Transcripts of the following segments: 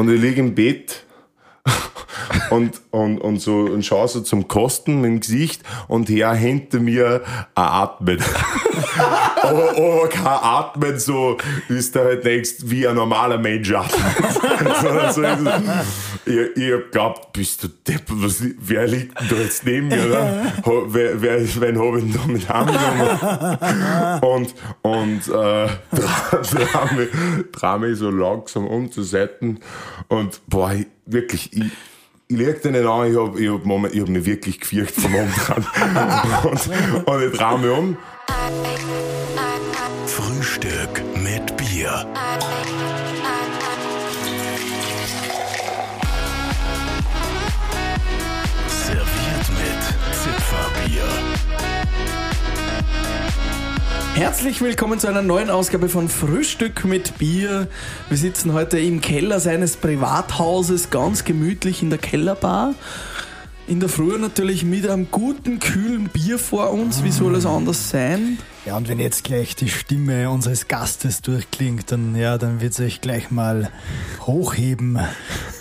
und ich liege im Bett und, und, und so und schaue so zum Kosten dem Gesicht und her hinter mir ein Atmen. aber, aber kein Atmen so, ist da halt denkst, wie ein normaler Mensch atmet. ich, ich hab glaubt, bist du Depp, was, wer liegt denn da jetzt neben mir, oder? Wer, wer, wen hab ich denn da mit angenommen? Und, und, äh, dreh mich, dreh mich so langsam um zur Seite und, boah, ich, wirklich, ich, ich leg den nicht an, ich hab, ich hab, Moment, ich hab mich wirklich gefürcht vom Umdrehen. und, und ich dreh mich um. Herzlich willkommen zu einer neuen Ausgabe von Frühstück mit Bier. Wir sitzen heute im Keller seines Privathauses, ganz gemütlich in der Kellerbar. In der Früh natürlich mit einem guten, kühlen Bier vor uns. Wie soll es anders sein? Ja, und wenn jetzt gleich die Stimme unseres Gastes durchklingt, dann, ja, dann wird es euch gleich mal hochheben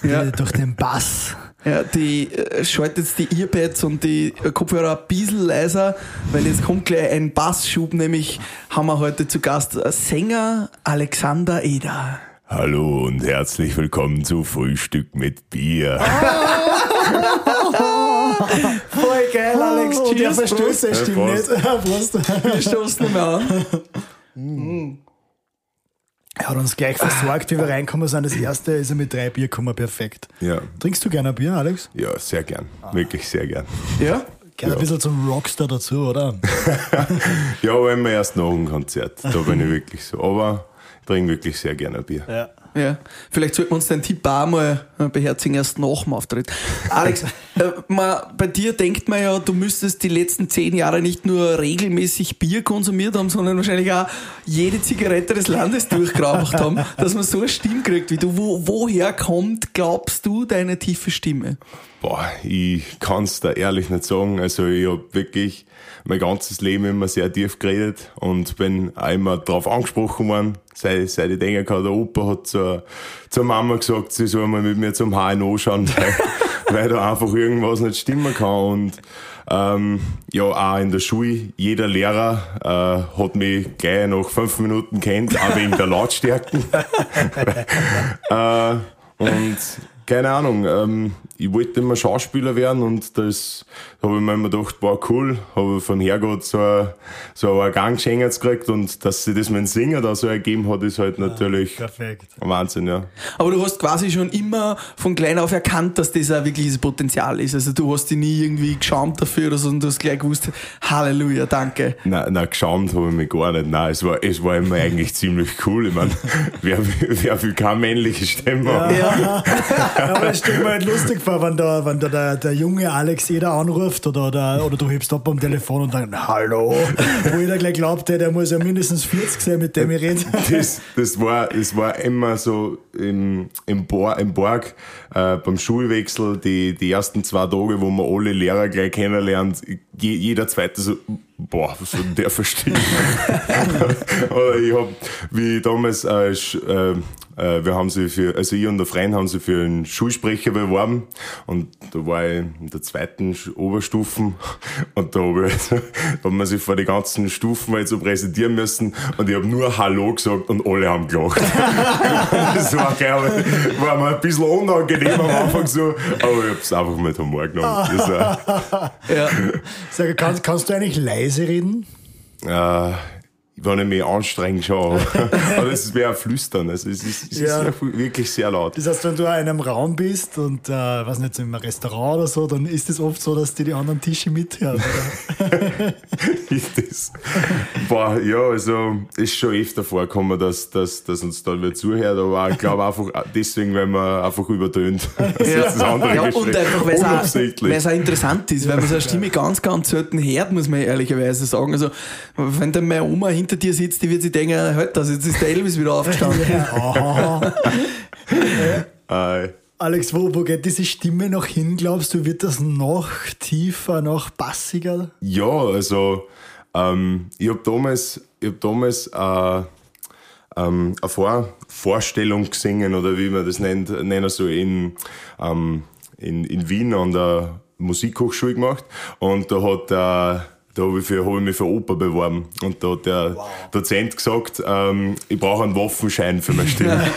Ja. durch den Bass. Ja, die äh, schaltet jetzt die Earpads und die Kopfhörer ein bisschen leiser, weil jetzt kommt gleich ein Bassschub, nämlich haben wir heute zu Gast Sänger Alexander Eder. Hallo und herzlich willkommen zu Frühstück mit Bier. Voll geil, Alex. Oh, der Cheers, Verstöße Prost. stimmt Prost. nicht. Prost. Wir stoßen nicht mehr an. Er hat uns gleich versorgt, wie wir reinkommen sind. Das erste ist er mit drei Bier gekommen, perfekt. Ja, Trinkst du gerne ein Bier, Alex? ja, sehr gern. Wirklich sehr gern. Ja? Gehört ein bisschen zum Rockstar dazu, oder? Ja, aber immer erst nach dem Konzert. Da bin ich wirklich so. Aber ich trinke wirklich sehr gerne Bier. Ja. Ja, vielleicht sollten wir uns den Tipp auch mal äh, beherzigen, erst nach dem Auftritt. Alex, äh, man, bei dir denkt man ja, du müsstest die letzten zehn Jahre nicht nur regelmäßig Bier konsumiert haben, sondern wahrscheinlich auch jede Zigarette des Landes durchgeraucht haben, dass man so eine Stimme kriegt wie du. Wo, woher kommt, glaubst du, deine tiefe Stimme? Boah, ich kann's da ehrlich nicht sagen. Also ich hab wirklich mein ganzes Leben immer sehr tief geredet und bin immer drauf angesprochen worden, seit, seit ich denken kann, der Opa hat zur, zur Mama gesagt, sie soll mal mit mir zum HNO schauen, weil, weil da einfach irgendwas nicht stimmen kann und ähm, ja, auch in der Schule, jeder Lehrer äh, hat mich gleich nach fünf Minuten kennt, auch wegen der Lautstärken. äh, und keine Ahnung, ähm, ich wollte immer Schauspieler werden und das habe ich mir immer gedacht, war cool, habe vom Herrgott so ein, so ein Gang geschenkt gekriegt und dass sich das mit dem Singen da so ergeben hat, ist halt natürlich Perfekt. ein Wahnsinn, ja. Aber du hast quasi schon immer von klein auf erkannt, dass das ein wirkliches Potenzial ist. Also du hast dich nie irgendwie geschämt dafür oder so und du hast gleich gewusst, Halleluja, danke. Nein, nein, geschämt habe ich mich gar nicht. Nein, es war, es war immer eigentlich ziemlich cool. Ich meine, wer, wer will keine männliche Stimme haben? Ja, aber das stelle mir halt lustig vor, wenn da, wenn da der, der junge Alex jeder anruft oder, oder, oder du hebst ab am Telefon und dann Hallo, wo jeder gleich glaubt, der muss ja mindestens 40 sein, mit dem ich rede. das, das, war, das war immer so im, im, Bar, im Borg äh, beim Schulwechsel, die, die ersten zwei Tage, wo man alle Lehrer gleich kennenlernt, je, jeder zweite so, boah, was soll denn der verstehen? Ich hab, wie damals, äh, äh, äh, wir haben sie für, also ich und der Freund haben sie für einen Schulsprecher beworben und da war ich in der zweiten Oberstufen und da habe ich, da haben wir sich vor die ganzen Stufen halt so präsentieren müssen und ich habe nur Hallo gesagt und alle haben gelacht. das war geil, war mir ein bisschen unangenehm am Anfang so, aber ich habe es einfach mit Humor genommen. Das war, Ja. Sag, kannst, kannst du eigentlich leise reden? äh, wenn ich mich anstrenge schon. Aber das wäre flüstern. Also es ist, es Ja. ist wirklich sehr laut. Das heißt, wenn du in einem Raum bist und, äh, weiß nicht, so im Restaurant oder so, dann ist es oft so, dass die die anderen Tische mithören. Ist das. Boah, ja, also ist schon öfter vorgekommen, dass, dass, dass uns da wer zuhört, aber ich glaube einfach deswegen, weil man einfach übertönt. Das ist das andere Ja, und einfach, weil es auch, auch interessant ist, weil man seine Stimme ganz, ganz selten hört, muss man ehrlicherweise sagen. Also, wenn dann meine Oma hinter dir sitzt, die wird sich denken, halt das, jetzt ist der Elvis wieder aufgestanden. Äh, Alex, wo, wo geht diese Stimme noch hin, glaubst du? Wird das noch tiefer, noch bassiger? ja, also ähm, ich habe damals, ich hab damals äh, ähm, eine Vor Vorstellung gesungen oder wie man das nennt, nennen so in, ähm, in, in Wien an der Musikhochschule gemacht. Und da hat der da habe ich, für, hab ich mich für Oper beworben. Und da hat der Dozent gesagt, ähm, ich brauche einen Waffenschein für meine Stimme.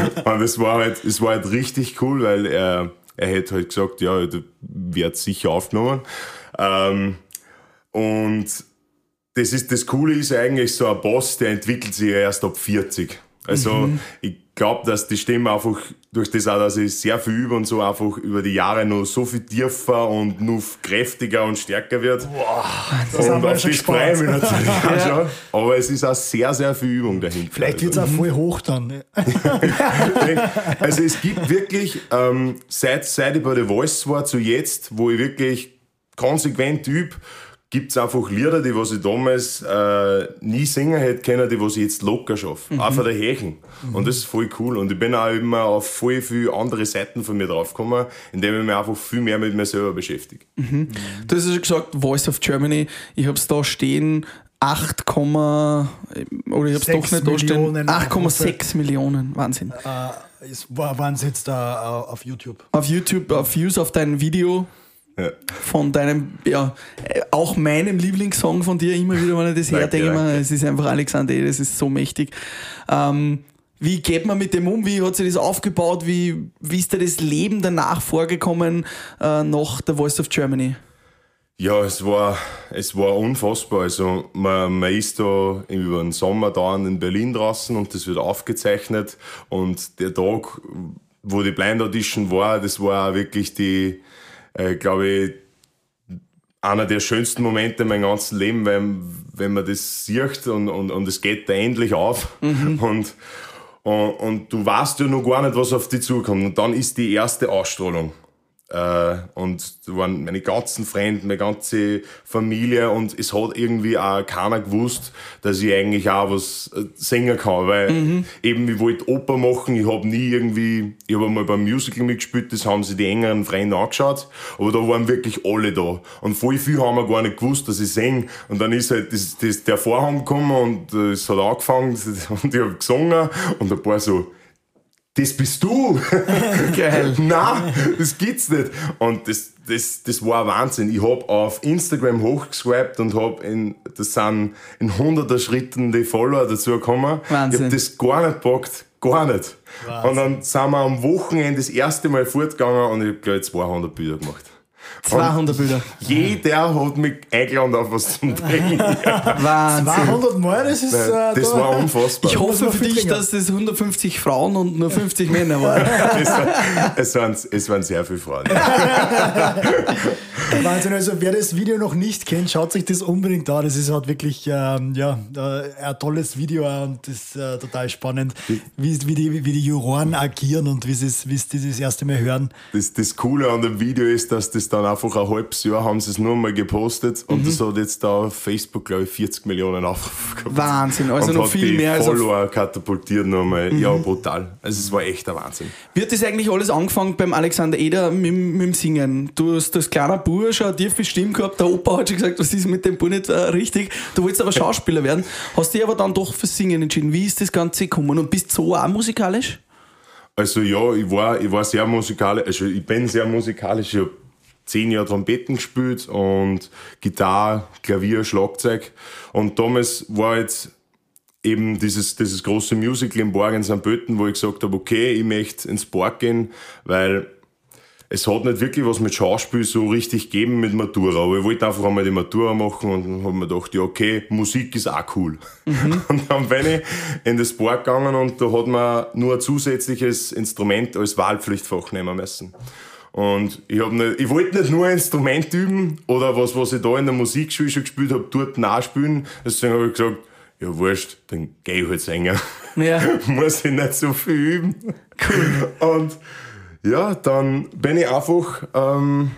und es war halt, es war halt richtig cool, weil er, er hätte halt gesagt, ja, du wird sicher aufgenommen. Ähm, und das ist, das Coole ist eigentlich so ein Boss, der entwickelt sich ja erst ab 40. Also, ich glaube, dass die Stimme einfach durch das auch, dass ich sehr viel übe und so einfach über die Jahre noch so viel tiefer und noch kräftiger und stärker wird. Das haben und wir auf schon das freue ich mich gespannt. natürlich auch schon. Aber es ist auch sehr, sehr viel Übung dahinter. Vielleicht wird es auch voll hoch dann. ne? Also es gibt wirklich, ähm, seit, seit ich bei The Voice war zu jetzt, wo ich wirklich konsequent übe, gibt es einfach Lieder, die was ich damals äh, nie singen hätte können, die was ich jetzt locker schaffe. Auch von der Hächen. Und das ist voll cool. Und ich bin auch immer auf voll viele andere Seiten von mir draufgekommen, indem ich mich einfach viel mehr mit mir selber beschäftige. Du hast ja schon gesagt, Voice of Germany. Ich habe es da stehen, 8, oder ich habe es doch nicht da stehen. Millionen 8,6 Millionen. Wahnsinn. Äh, es war, waren es jetzt da äh, auf YouTube. Auf YouTube, auf Views auf dein Video Ja. von deinem, ja, äh, auch meinem Lieblingssong von dir immer wieder, wenn ich das herdenke, danke. es ist einfach Alexander, das ist so mächtig. Ähm, wie geht man mit dem um? Wie hat sich das aufgebaut? Wie, wie ist dir das Leben danach vorgekommen äh, nach The Voice of Germany? Ja, es war, es war unfassbar. Also, man, man ist da über den Sommer da in Berlin draußen und das wird aufgezeichnet. Und der Tag, wo die Blind Audition war, das war auch wirklich die, äh, glaube ich, einer der schönsten Momente in meinem ganzen Leben, wenn, wenn man das sieht und, und, und es geht da endlich auf. Und, und, und du weißt ja noch gar nicht, was auf dich zukommt. Und dann ist die erste Ausstrahlung. Äh, und da waren meine ganzen Freunde, meine ganze Familie und es hat irgendwie auch keiner gewusst, dass ich eigentlich auch was äh, singen kann, weil eben ich wollte Oper machen, ich habe nie irgendwie, ich habe mal beim Musical mitgespielt, das haben sich die engeren Freunde angeschaut, aber da waren wirklich alle da. Und voll viel haben wir gar nicht gewusst, dass ich singe und dann ist halt das, das, der Vorhang gekommen und äh, es hat angefangen und ich habe gesungen und ein paar so, das bist du! Geil. Nein, das gibt's nicht. Und das, das, das war Wahnsinn. Ich hab auf Instagram hochgeswiped und hab in, das sind in hunderter Schritten die Follower dazu gekommen. Wahnsinn. Ich hab das gar nicht gepackt. Gar nicht. Und dann sind wir am Wochenende das erste Mal fortgegangen und ich hab gleich 200 Bilder gemacht. 200 Bilder. Jeder hat mich eingeladen auf was zum Trinken. Wahnsinn. 200 Mal, das ist. Äh, Das da- war unfassbar. Ich hoffe für dich, dass das 150 Frauen und nur 50 Männer waren. es, waren, es, waren, es waren sehr viele Frauen. Wahnsinn, also wer das Video noch nicht kennt, schaut sich das unbedingt an. Das ist halt wirklich ähm, ja, äh, ein tolles Video und das ist äh, total spannend, wie, wie, die, wie die Juroren agieren und wie sie es wie sie das erste Mal hören. Das, das Coole an dem Video ist, dass das dann einfach ein halbes Jahr haben sie es nur mal gepostet und das hat jetzt da auf Facebook, glaube ich, 40 Millionen Aufrufe gehabt. Wahnsinn, also und noch viel mehr als auf- Follower katapultiert nochmal. Ja, brutal. Also es war echt ein Wahnsinn. Wie hat das eigentlich alles angefangen beim Alexander Eder mit, mit dem Singen? Du hast als kleiner Bursch eine tiefe Stimme gehabt, der Opa hat schon gesagt, was ist mit dem Bub nicht äh, richtig. Du wolltest aber Schauspieler werden, hast dich aber dann doch fürs Singen entschieden. Wie ist das Ganze gekommen? Und bist du so auch musikalisch? Also ja, ich war, ich war sehr musikalisch, also ich bin sehr musikalisch. Ich habe zehn Jahre Trompeten gespielt und Gitarre, Klavier, Schlagzeug. Und damals war jetzt eben dieses, dieses große Musical in Borg in St. Pölten, wo ich gesagt habe, okay, ich möchte ins Borg gehen, weil es hat nicht wirklich was mit Schauspiel so richtig gegeben mit Matura, aber ich wollte einfach einmal die Matura machen und dann habe mir gedacht, ja okay, Musik ist auch cool. Und dann bin ich in das Park gegangen und da hat man nur ein zusätzliches Instrument als Wahlpflichtfach nehmen müssen. Und ich, hab nicht, ich wollte nicht nur ein Instrument üben oder was, was ich da in der Musikschule schon gespielt habe, dort nachspielen. Deswegen habe ich gesagt, ja wurscht, dann geh ich halt singen. Ja. Muss ich nicht so viel üben. Cool. Und ja, dann bin ich einfach, ähm,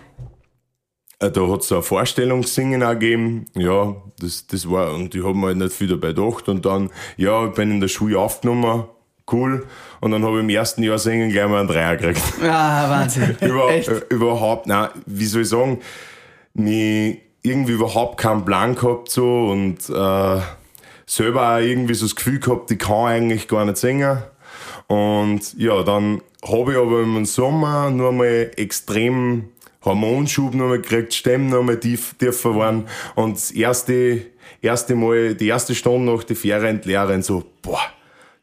äh, da hat es ein Vorstellungssingen auch gegeben. Ja, das, das war, und ich habe mir halt nicht viel dabei gedacht. Und dann, ja, ich bin in der Schule aufgenommen. Cool. Und dann habe ich im ersten Jahr singen gleich mal einen Dreier gekriegt. Ah, Wahnsinn. Über, äh, überhaupt, nein, wie soll ich sagen, nie irgendwie überhaupt keinen Plan gehabt so und äh, selber auch irgendwie so das Gefühl gehabt, ich kann eigentlich gar nicht singen. Und ja, dann habe ich aber im Sommer nur mal extrem Hormonschub noch mal gekriegt, Stimmen noch mal tief, tiefer waren. Und das erste, erste Mal, die erste Stunde nach der Ferienlehrerin so, boah,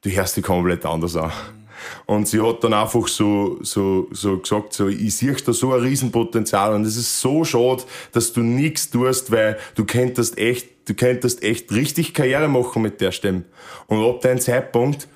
du hörst dich komplett anders an. Und sie hat dann einfach so, so, so gesagt, so, ich sehe da so ein Riesenpotenzial und es ist so schade, dass du nichts tust, weil du könntest echt, du könntest echt richtig Karriere machen mit der Stimme. Und ab dem Zeitpunkt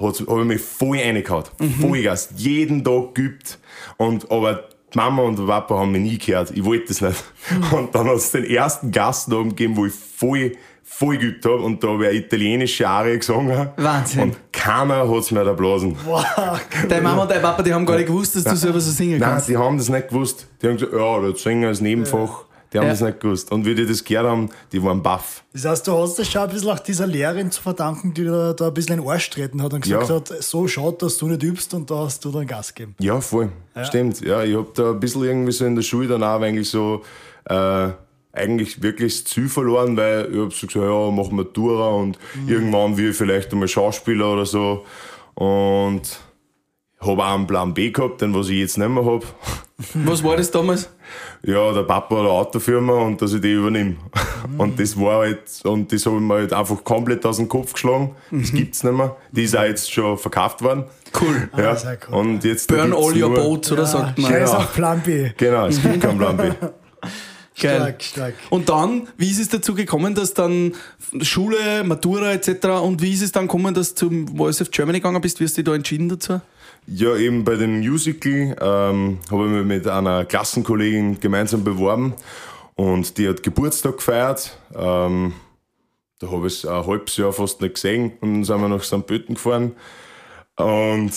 habe ich mich voll reingehauen. Vollgas. Jeden Tag geübt. Und, aber Mama und Papa haben mich nie gehört. Ich wollte das nicht. Und dann hat es den ersten Gastabend gegeben, wo ich voll, voll geübt habe. Und da habe ich eine italienische Arie gesungen. Wahnsinn. Und keiner hat es mir erblasen. Deine Mama und dein Papa, die haben gar nicht gewusst, dass du selber so singen Nein, kannst. die haben das nicht gewusst. Die haben gesagt, ja, das Singen als Nebenfach. Die haben Ja. das nicht gewusst. Und wie die das gehört haben, die waren baff. Das heißt, du hast das schon ein bisschen auch dieser Lehrerin zu verdanken, die da, da ein bisschen in den Arsch treten hat und gesagt Ja. hat, so schaut, dass du nicht übst und da hast du dann Gas gegeben. Ja, voll. Stimmt. Ja, ich hab da ein bisschen irgendwie so in der Schule dann auch eigentlich so, äh, eigentlich wirklich das Ziel verloren, weil ich hab so gesagt, ja, mach Matura und irgendwann will ich vielleicht einmal Schauspieler oder so. Und hab auch einen Plan B gehabt, den was ich jetzt nicht mehr hab. Was war das damals? Ja, der Papa hat eine Autofirma und dass ich die übernehme. Und das war halt, und das habe ich mir halt einfach komplett aus dem Kopf geschlagen. Das gibt's nicht mehr. Die ist auch jetzt schon verkauft worden. Cool. Ja. sehr cool. Und jetzt Burn all your boats, oder sagt man? Scheiß Ja. auf Plan B. Genau, es gibt keinen Plan B. Geil. Stark, stark. Und dann, wie ist es dazu gekommen, dass dann Schule, Matura etc. und wie ist es dann gekommen, dass du zum Voice of Germany gegangen bist? Wie hast du dich da entschieden dazu? Ja, eben bei dem Musical ähm, habe ich mich mit einer Klassenkollegin gemeinsam beworben und die hat Geburtstag gefeiert. Ähm, da habe ich es ein halbes Jahr fast nicht gesehen und dann sind wir nach St. Pölten gefahren. Und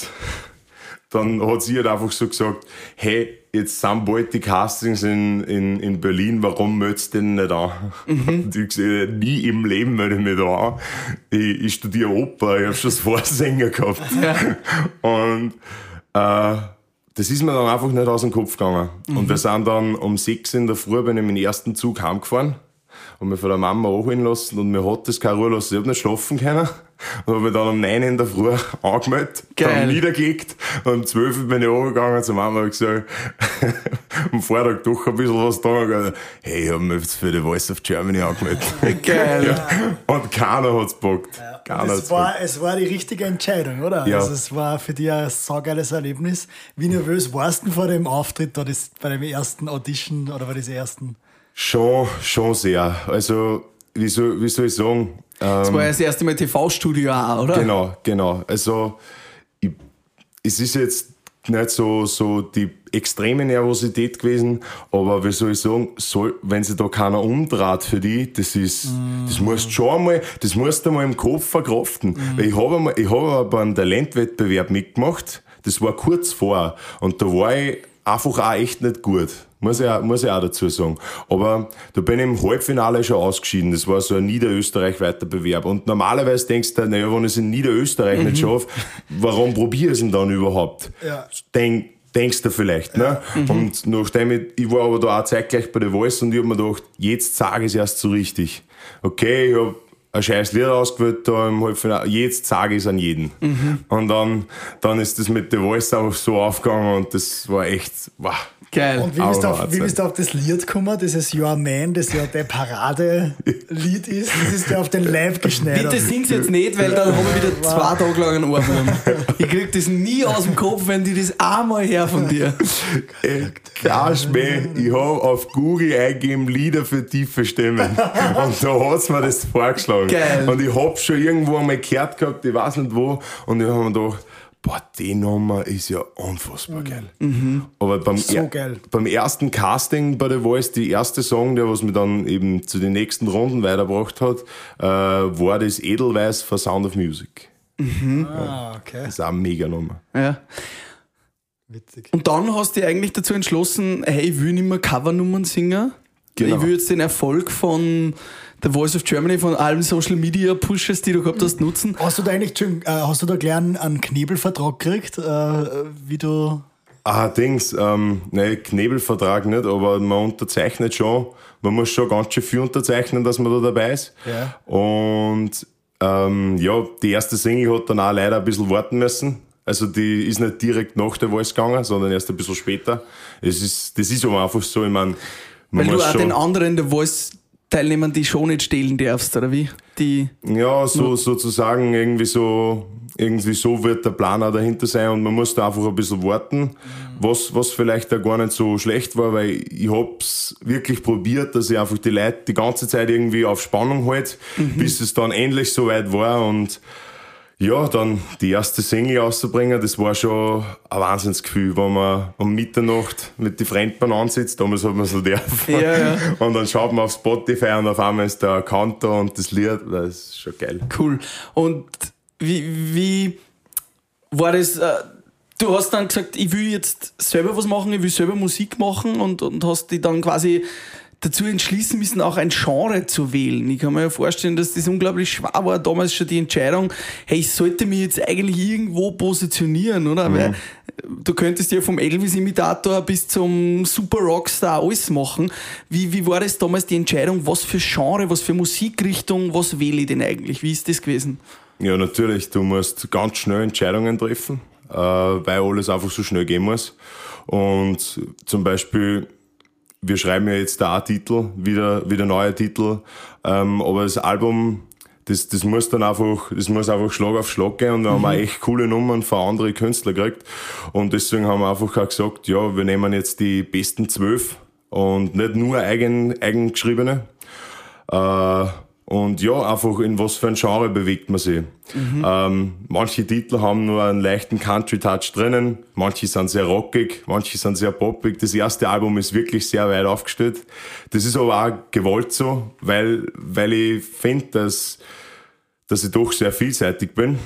dann hat sie halt einfach so gesagt, hey, jetzt sind bald die Castings in, in, in Berlin, warum meldest du denn nicht an? Und ich gesagt, nie im Leben melde ich mich da an. Ich, ich studiere Oper, ich habe schon das Vorsänger gehabt. Und äh, das ist mir dann einfach nicht aus dem Kopf gegangen. Und wir sind dann um sechs in der Früh, bin ich mit dem ersten Zug heimgefahren und mich von der Mama anholen lassen und mir hat das keine Ruhe lassen. Ich hab nicht schlafen können und habe mich dann um neun in der Früh angemeldet, Geil. dann niedergelegt und um zwölf bin ich runtergegangen zur Mama und gesagt, am Vortag doch ein bisschen was da und gesagt, hey, ich habe mich jetzt für die Voice of Germany angemeldet. Geil. Und keiner hat's bockt. Keiner hat's Es war, es war die richtige Entscheidung, oder? Ja. Also es war für dich ein saugeiles Erlebnis. Wie nervös warst du vor dem Auftritt da das, bei dem ersten Audition oder bei diesem ersten? Schon, schon sehr. Also, wie soll, wie soll ich sagen? Das war ja das erste Mal TV-Studio auch, oder? Genau, genau. Also, ich, es ist jetzt nicht so, so die extreme Nervosität gewesen, aber wie soll ich sagen, soll, wenn sich da keiner umdreht für die, das ist, das musst du schon einmal, das musst du mal im Kopf verkraften. Weil ich habe einmal, ich habe aber einen Talentwettbewerb mitgemacht, das war kurz vor, und da war ich einfach auch echt nicht gut. Muss ich, auch, muss ich auch dazu sagen. Aber da bin ich im Halbfinale schon ausgeschieden. Das war so ein Niederösterreich-weiter Bewerb. Und normalerweise denkst du, naja, wenn ich es in Niederösterreich nicht schaffe, warum probier ich es denn dann überhaupt? Ja. Denk, denkst du vielleicht, ne? Und nachdem ich, ich war aber da auch zeitgleich bei der Voice und ich hab mir gedacht, jetzt sage ich es erst so richtig. Okay, ich hab ein scheiß Lied ausgewählt da im Halbfinale, jetzt sage ich es an jeden. Und dann, dann ist das mit der Voice einfach so aufgegangen und das war echt, wow. Geil. Und wie bist, auf, wie bist du auf das Lied gekommen, dieses Your Man, das ja der Parade-Lied ist? Das ist ja auf den Leib geschneidert. Bitte sing's jetzt nicht, weil dann habe ich wieder zwei Tage lang einen Ohrwurm. Ich krieg das nie aus dem Kopf, wenn die das einmal her von dir. Schmäh, ich habe auf Google eingegeben Lieder für tiefe Stimmen. Und da hat's mir das vorgeschlagen. Geil. Und ich hab schon irgendwo einmal gehört gehabt, ich weiß nicht wo, und ich habe mir gedacht, boah, die Nummer ist ja unfassbar geil. Aber beim, So er- geil. beim ersten Casting bei The Voice, die erste Song, der was mir dann eben zu den nächsten Runden weitergebracht hat, äh, war das Edelweiß for Sound of Music. Ah, okay. Das ist auch eine mega Nummer. Ja. Witzig. Und dann hast du dich eigentlich dazu entschlossen, hey, ich will nicht mehr Covernummern singen. Genau. Ich will jetzt den Erfolg von The Voice of Germany, von allen Social Media Pushes, die du gehabt hast, nutzen. Hast du da eigentlich, Entschuldigung, äh, hast du da gleich einen, einen Knebelvertrag gekriegt, äh, wie du. Ah, Dings, ähm, ne, Knebelvertrag nicht, aber man unterzeichnet schon. Man muss schon ganz schön viel unterzeichnen, dass man da dabei ist. Ja. Und ähm, ja, die erste Single hat dann auch leider ein bisschen warten müssen. Also die ist nicht direkt nach der Voice gegangen, sondern erst ein bisschen später. Es ist, das ist aber einfach so, ich meine, man Weil du muss auch schon, den anderen der Voice Teilnehmern die schon nicht stehlen darfst, oder wie? Die, ja, so sozusagen irgendwie so, irgendwie so wird der Plan auch dahinter sein und man muss da einfach ein bisschen warten, was, was vielleicht auch gar nicht so schlecht war, weil ich hab's wirklich probiert, dass ich einfach die Leute die ganze Zeit irgendwie auf Spannung halt, bis es dann endlich soweit war und ja, dann die erste Single auszubringen, das war schon ein Wahnsinnsgefühl, wenn man um Mitternacht mit den Fremdbahn ansitzt, damals hat man so dürfen. Ja, ja. Und dann schaut man auf Spotify und auf einmal ist der Account da und das Lied, das ist schon geil. Cool. Und wie, wie war das? Äh, du hast dann gesagt, ich will jetzt selber was machen, ich will selber Musik machen und, und hast dich dann quasi dazu entschließen müssen, auch ein Genre zu wählen. Ich kann mir ja vorstellen, dass das unglaublich schwer war, damals schon die Entscheidung, hey, ich sollte mich jetzt eigentlich irgendwo positionieren, oder? Weil du könntest ja vom Elvis-Imitator bis zum Super Rockstar alles machen. Wie, wie war das damals die Entscheidung, was für Genre, was für Musikrichtung, was wähle ich denn eigentlich? Wie ist das gewesen? Ja, natürlich, du musst ganz schnell Entscheidungen treffen, äh, weil alles einfach so schnell gehen muss. Und zum Beispiel, wir schreiben ja jetzt da auch Titel, wieder, wieder neue Titel, ähm, aber das Album, das, das muss dann einfach, das muss einfach Schlag auf Schlag gehen und wir haben auch echt coole Nummern von anderen Künstlern gekriegt. Und deswegen haben wir einfach auch gesagt, ja, wir nehmen jetzt die besten zwölf und nicht nur eigen, eigengeschriebene. Äh, und ja, einfach in was für ein Genre bewegt man sich. Ähm, manche Titel haben nur einen leichten Country-Touch drinnen, manche sind sehr rockig, manche sind sehr poppig. Das erste Album ist wirklich sehr weit aufgestellt. Das ist aber auch gewollt so, weil, weil ich finde, dass, dass ich doch sehr vielseitig bin.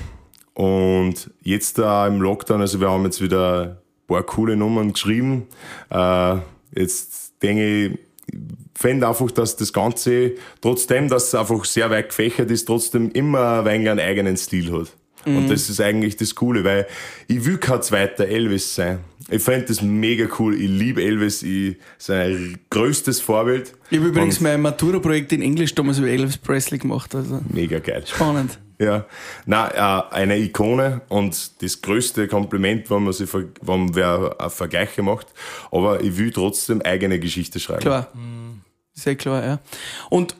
Und jetzt da im Lockdown, also wir haben jetzt wieder ein paar coole Nummern geschrieben. Äh, jetzt denke ich, finde einfach, dass das Ganze, trotzdem, dass es einfach sehr weit gefächert ist, trotzdem immer ein wenig einen eigenen Stil hat. Und das ist eigentlich das Coole, weil ich will kein zweiter Elvis sein. Ich finde das mega cool. Ich liebe Elvis. Ich, sein größtes Vorbild. Ich habe übrigens Und mein Matura-Projekt in Englisch damals über Elvis Presley gemacht. Also Mega geil. spannend. Ja, na äh, eine Ikone und das größte Kompliment, wenn man sich, wenn wer einen Vergleich macht. Aber ich will trotzdem eigene Geschichte schreiben. Klar. Sehr klar, ja. Und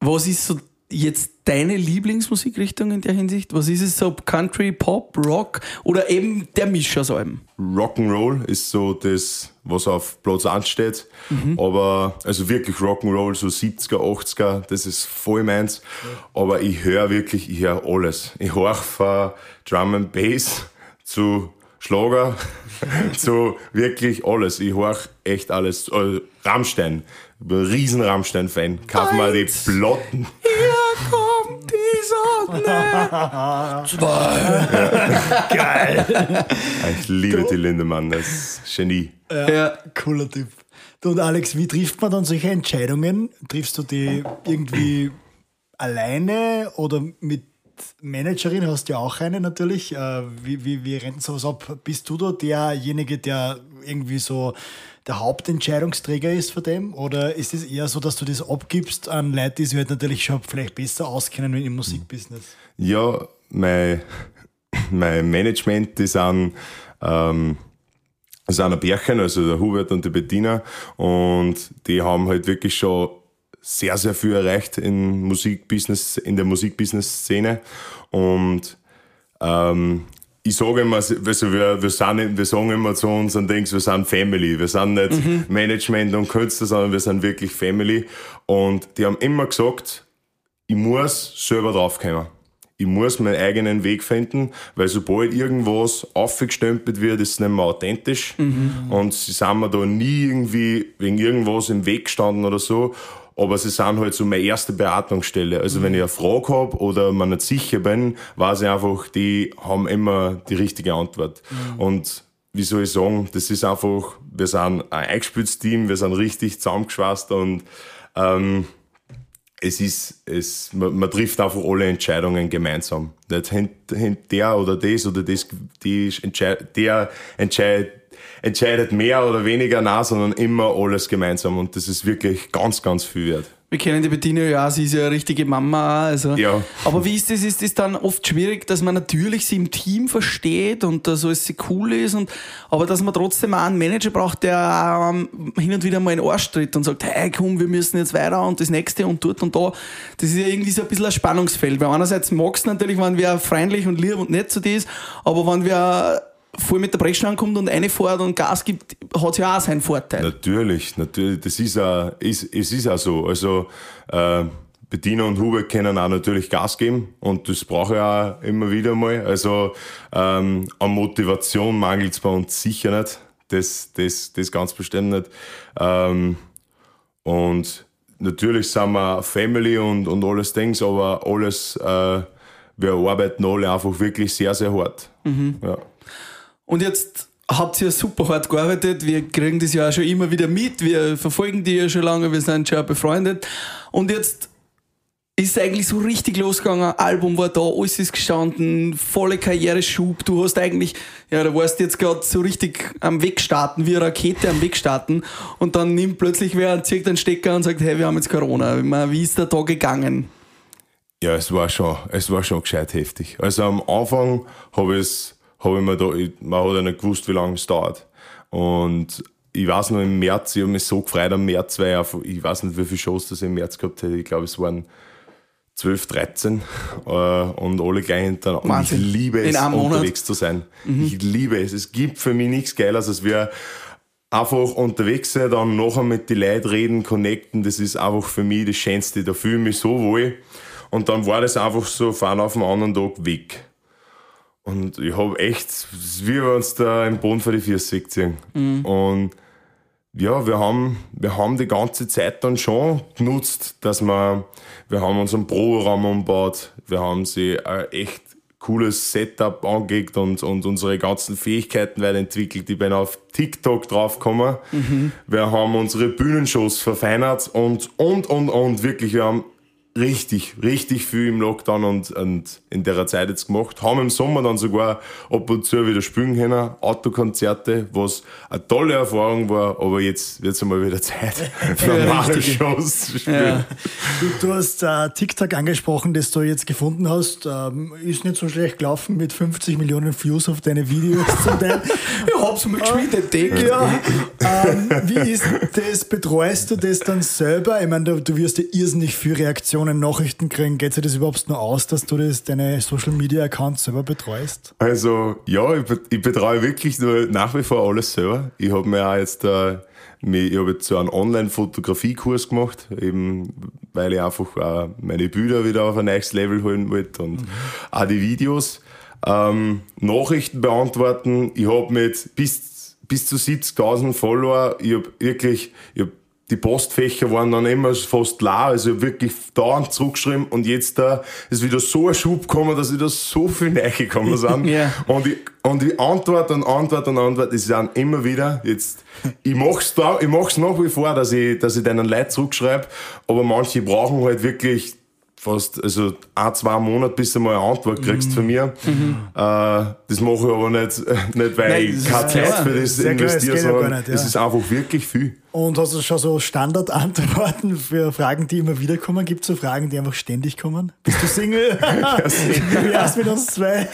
was ist so jetzt deine Lieblingsmusikrichtung in der Hinsicht? Was ist es so? Country, Pop, Rock oder eben der Misch aus allem? Rock'n'Roll ist so das, was auf Platz 1 steht. Aber, also wirklich Rock'n'Roll, so 70er, 80er, das ist voll meins. Aber ich höre wirklich, ich höre alles. Ich höre von Drum and Bass zu Schlager, zu wirklich alles. Ich höre echt alles. Äh, Rammstein, riesen Rammstein-Fan. Kauf mal die Plotten. Hier kommt die Sonne. Ich liebe die Lindemann, das ist Genie. Ja. Cooler Typ. Du und Alex, wie trifft man dann solche Entscheidungen? Triffst du die irgendwie alleine oder mit Managerin? Hast du ja auch eine natürlich. Äh, Wie, wie, wie rennt sowas ab? Bist du da derjenige, der irgendwie so der Hauptentscheidungsträger ist für dem? Oder ist es eher so, dass du das abgibst an Leute, die sich halt natürlich schon vielleicht besser auskennen im Musikbusiness? Ja, mein, mein Management, die sind, ähm, ein Bärchen, also der Hubert und die Bettina. Und die haben halt wirklich schon sehr, sehr viel erreicht in Musikbusiness, in der Musikbusiness-Szene. Und ähm, ich sage immer, also wir, wir, sind, wir sagen immer zu unseren Dings, wir sind Family. Wir sind nicht Management und Künstler, sondern wir sind wirklich Family. Und die haben immer gesagt, ich muss selber draufkommen. Ich muss meinen eigenen Weg finden, weil sobald irgendwas aufgestempelt wird, ist es nicht mehr authentisch. Und sie sind mir da nie irgendwie wegen irgendwas im Weg gestanden oder so. Aber sie sind halt so meine erste Beratungsstelle. Also wenn ich eine Frage habe oder mir nicht sicher bin, weiß ich einfach, die haben immer die richtige Antwort. Und wie soll ich sagen, das ist einfach, wir sind ein eingespieltes Team, wir sind richtig zusammengeschweißt und ähm, es ist, es, man, man trifft einfach alle Entscheidungen gemeinsam. Nicht hint, hint der oder das oder das, die entscheid, der entscheidet, entscheidet mehr oder weniger nach, sondern immer alles gemeinsam und das ist wirklich ganz, ganz viel wert. Wir kennen die Bettina ja, sie ist ja eine richtige Mama. Also. Ja. Aber wie ist das? Ist das dann oft schwierig, dass man natürlich sie im Team versteht und dass alles cool ist, und, aber dass man trotzdem auch einen Manager braucht, der ähm, hin und wieder mal in den Arsch tritt und sagt, hey komm, wir müssen jetzt weiter und das nächste und dort und da. Das ist ja irgendwie so ein bisschen ein Spannungsfeld. Weil einerseits magst du natürlich, wenn wer freundlich und lieb und nett zu dir ist, aber wenn wer voll mit der Bresche ankommt und eine fährt und Gas gibt, hat es ja auch seinen Vorteil. Natürlich, natürlich, das ist auch, ist, es ist auch so. Also, äh, Bettina und Hubert können auch natürlich Gas geben und das brauche ich auch immer wieder mal. Also, ähm, an Motivation mangelt es bei uns sicher nicht. Das, das, das ganz bestimmt nicht. Ähm, und natürlich sind wir Family und, und alles Dings, aber alles, äh, wir arbeiten alle einfach wirklich sehr, sehr hart. Ja. Und jetzt habt ihr super hart gearbeitet. Wir kriegen das ja auch schon immer wieder mit. Wir verfolgen die ja schon lange. Wir sind schon befreundet. Und jetzt ist eigentlich so richtig losgegangen. Album war da, alles ist gestanden, volle Karriereschub. Du hast eigentlich, ja, da warst jetzt gerade so richtig am Wegstarten, wie eine Rakete am Wegstarten. Und dann nimmt plötzlich wer, zieht einen Stecker und sagt, hey, wir haben jetzt Corona. Wie ist der da gegangen? Ja, es war schon, es war schon gescheit heftig. Also am Anfang habe ich habe ich mir da, ich, man hat ja nicht gewusst, wie lange es dauert. Und ich weiß noch im März, ich habe mich so gefreut am März, weil ich, ich weiß nicht, wie viele Shows das ich im März gehabt hätte. Ich glaube, es waren 12, 13 äh, und alle gleich hintereinander. Und ich Wahnsinn. liebe es, Monat. unterwegs zu sein. Ich liebe es. Es gibt für mich nichts Geiles, als wir einfach unterwegs sein, dann nachher mit den Leuten reden, connecten. Das ist einfach für mich das Schönste. Da fühle ich mich so wohl. Und dann war das einfach so von auf den anderen Tag weg. Und ich habe echt, wie wenn uns da im Boden vor die Füße ziehen. Und ja, wir haben, wir haben die ganze Zeit dann schon genutzt, dass wir, wir haben unseren Proberaum umgebaut, wir haben sie ein echt cooles Setup angelegt und, und unsere ganzen Fähigkeiten weiterentwickelt. Ich bin auf TikTok draufgekommen. Wir haben unsere Bühnenshows verfeinert und, und, und, und wirklich, wir haben richtig, richtig viel im Lockdown und, und in der Zeit jetzt gemacht. Haben im Sommer dann sogar ab und zu wieder spielen können, Autokonzerte, was eine tolle Erfahrung war, aber jetzt wird es einmal wieder Zeit, normale richtig. Shows zu spielen. Ja. Du, du hast äh, TikTok angesprochen, das du jetzt gefunden hast. Ähm, ist nicht so schlecht gelaufen mit 50 Millionen Views auf deine Videos zum Teil. Ich hab's mal geschwind entdeckt. Ja, ähm, wie ist das? Betreust du das dann selber? Ich meine, du, du wirst ja irrsinnig viel Reaktionen, Nachrichten kriegen. Geht sich das überhaupt nur aus, dass du das, deine Social Media Accounts selber betreust? Also, ja, ich, be- ich betreue wirklich nur nach wie vor alles selber. Ich habe mir auch jetzt, äh, mich- ich habe jetzt so einen Online-Fotografie-Kurs gemacht, eben, weil ich einfach äh, meine Bilder wieder auf ein neues Level holen wollte und auch die Videos. Ähm, Nachrichten beantworten. Ich habe mit bis, bis zu 70.000 Follower, ich habe wirklich, ich hab die Postfächer waren dann immer fast leer, also wirklich dauernd zurückgeschrieben und jetzt da ist wieder so ein Schub gekommen, dass wieder so viel reingekommen sind. Ja. Und ich, und ich antworte und antworte und antworte, es sind immer wieder, jetzt, ich mach's da, ich mach's nach wie vor, dass ich, dass ich denen Leute zurückschreibe, aber manche brauchen halt wirklich fast, also ein, zwei Monate, bis du mal eine Antwort kriegst von mir. Äh, das mache ich aber nicht, nicht weil Nein, ich keine. Zeit für das investiere, sondern ja. es ist einfach wirklich viel. Und hast du schon so Standardantworten für Fragen, die immer wieder kommen? Gibt es so Fragen, die einfach ständig kommen? Bist du Single? Wie wär's mit uns zwei?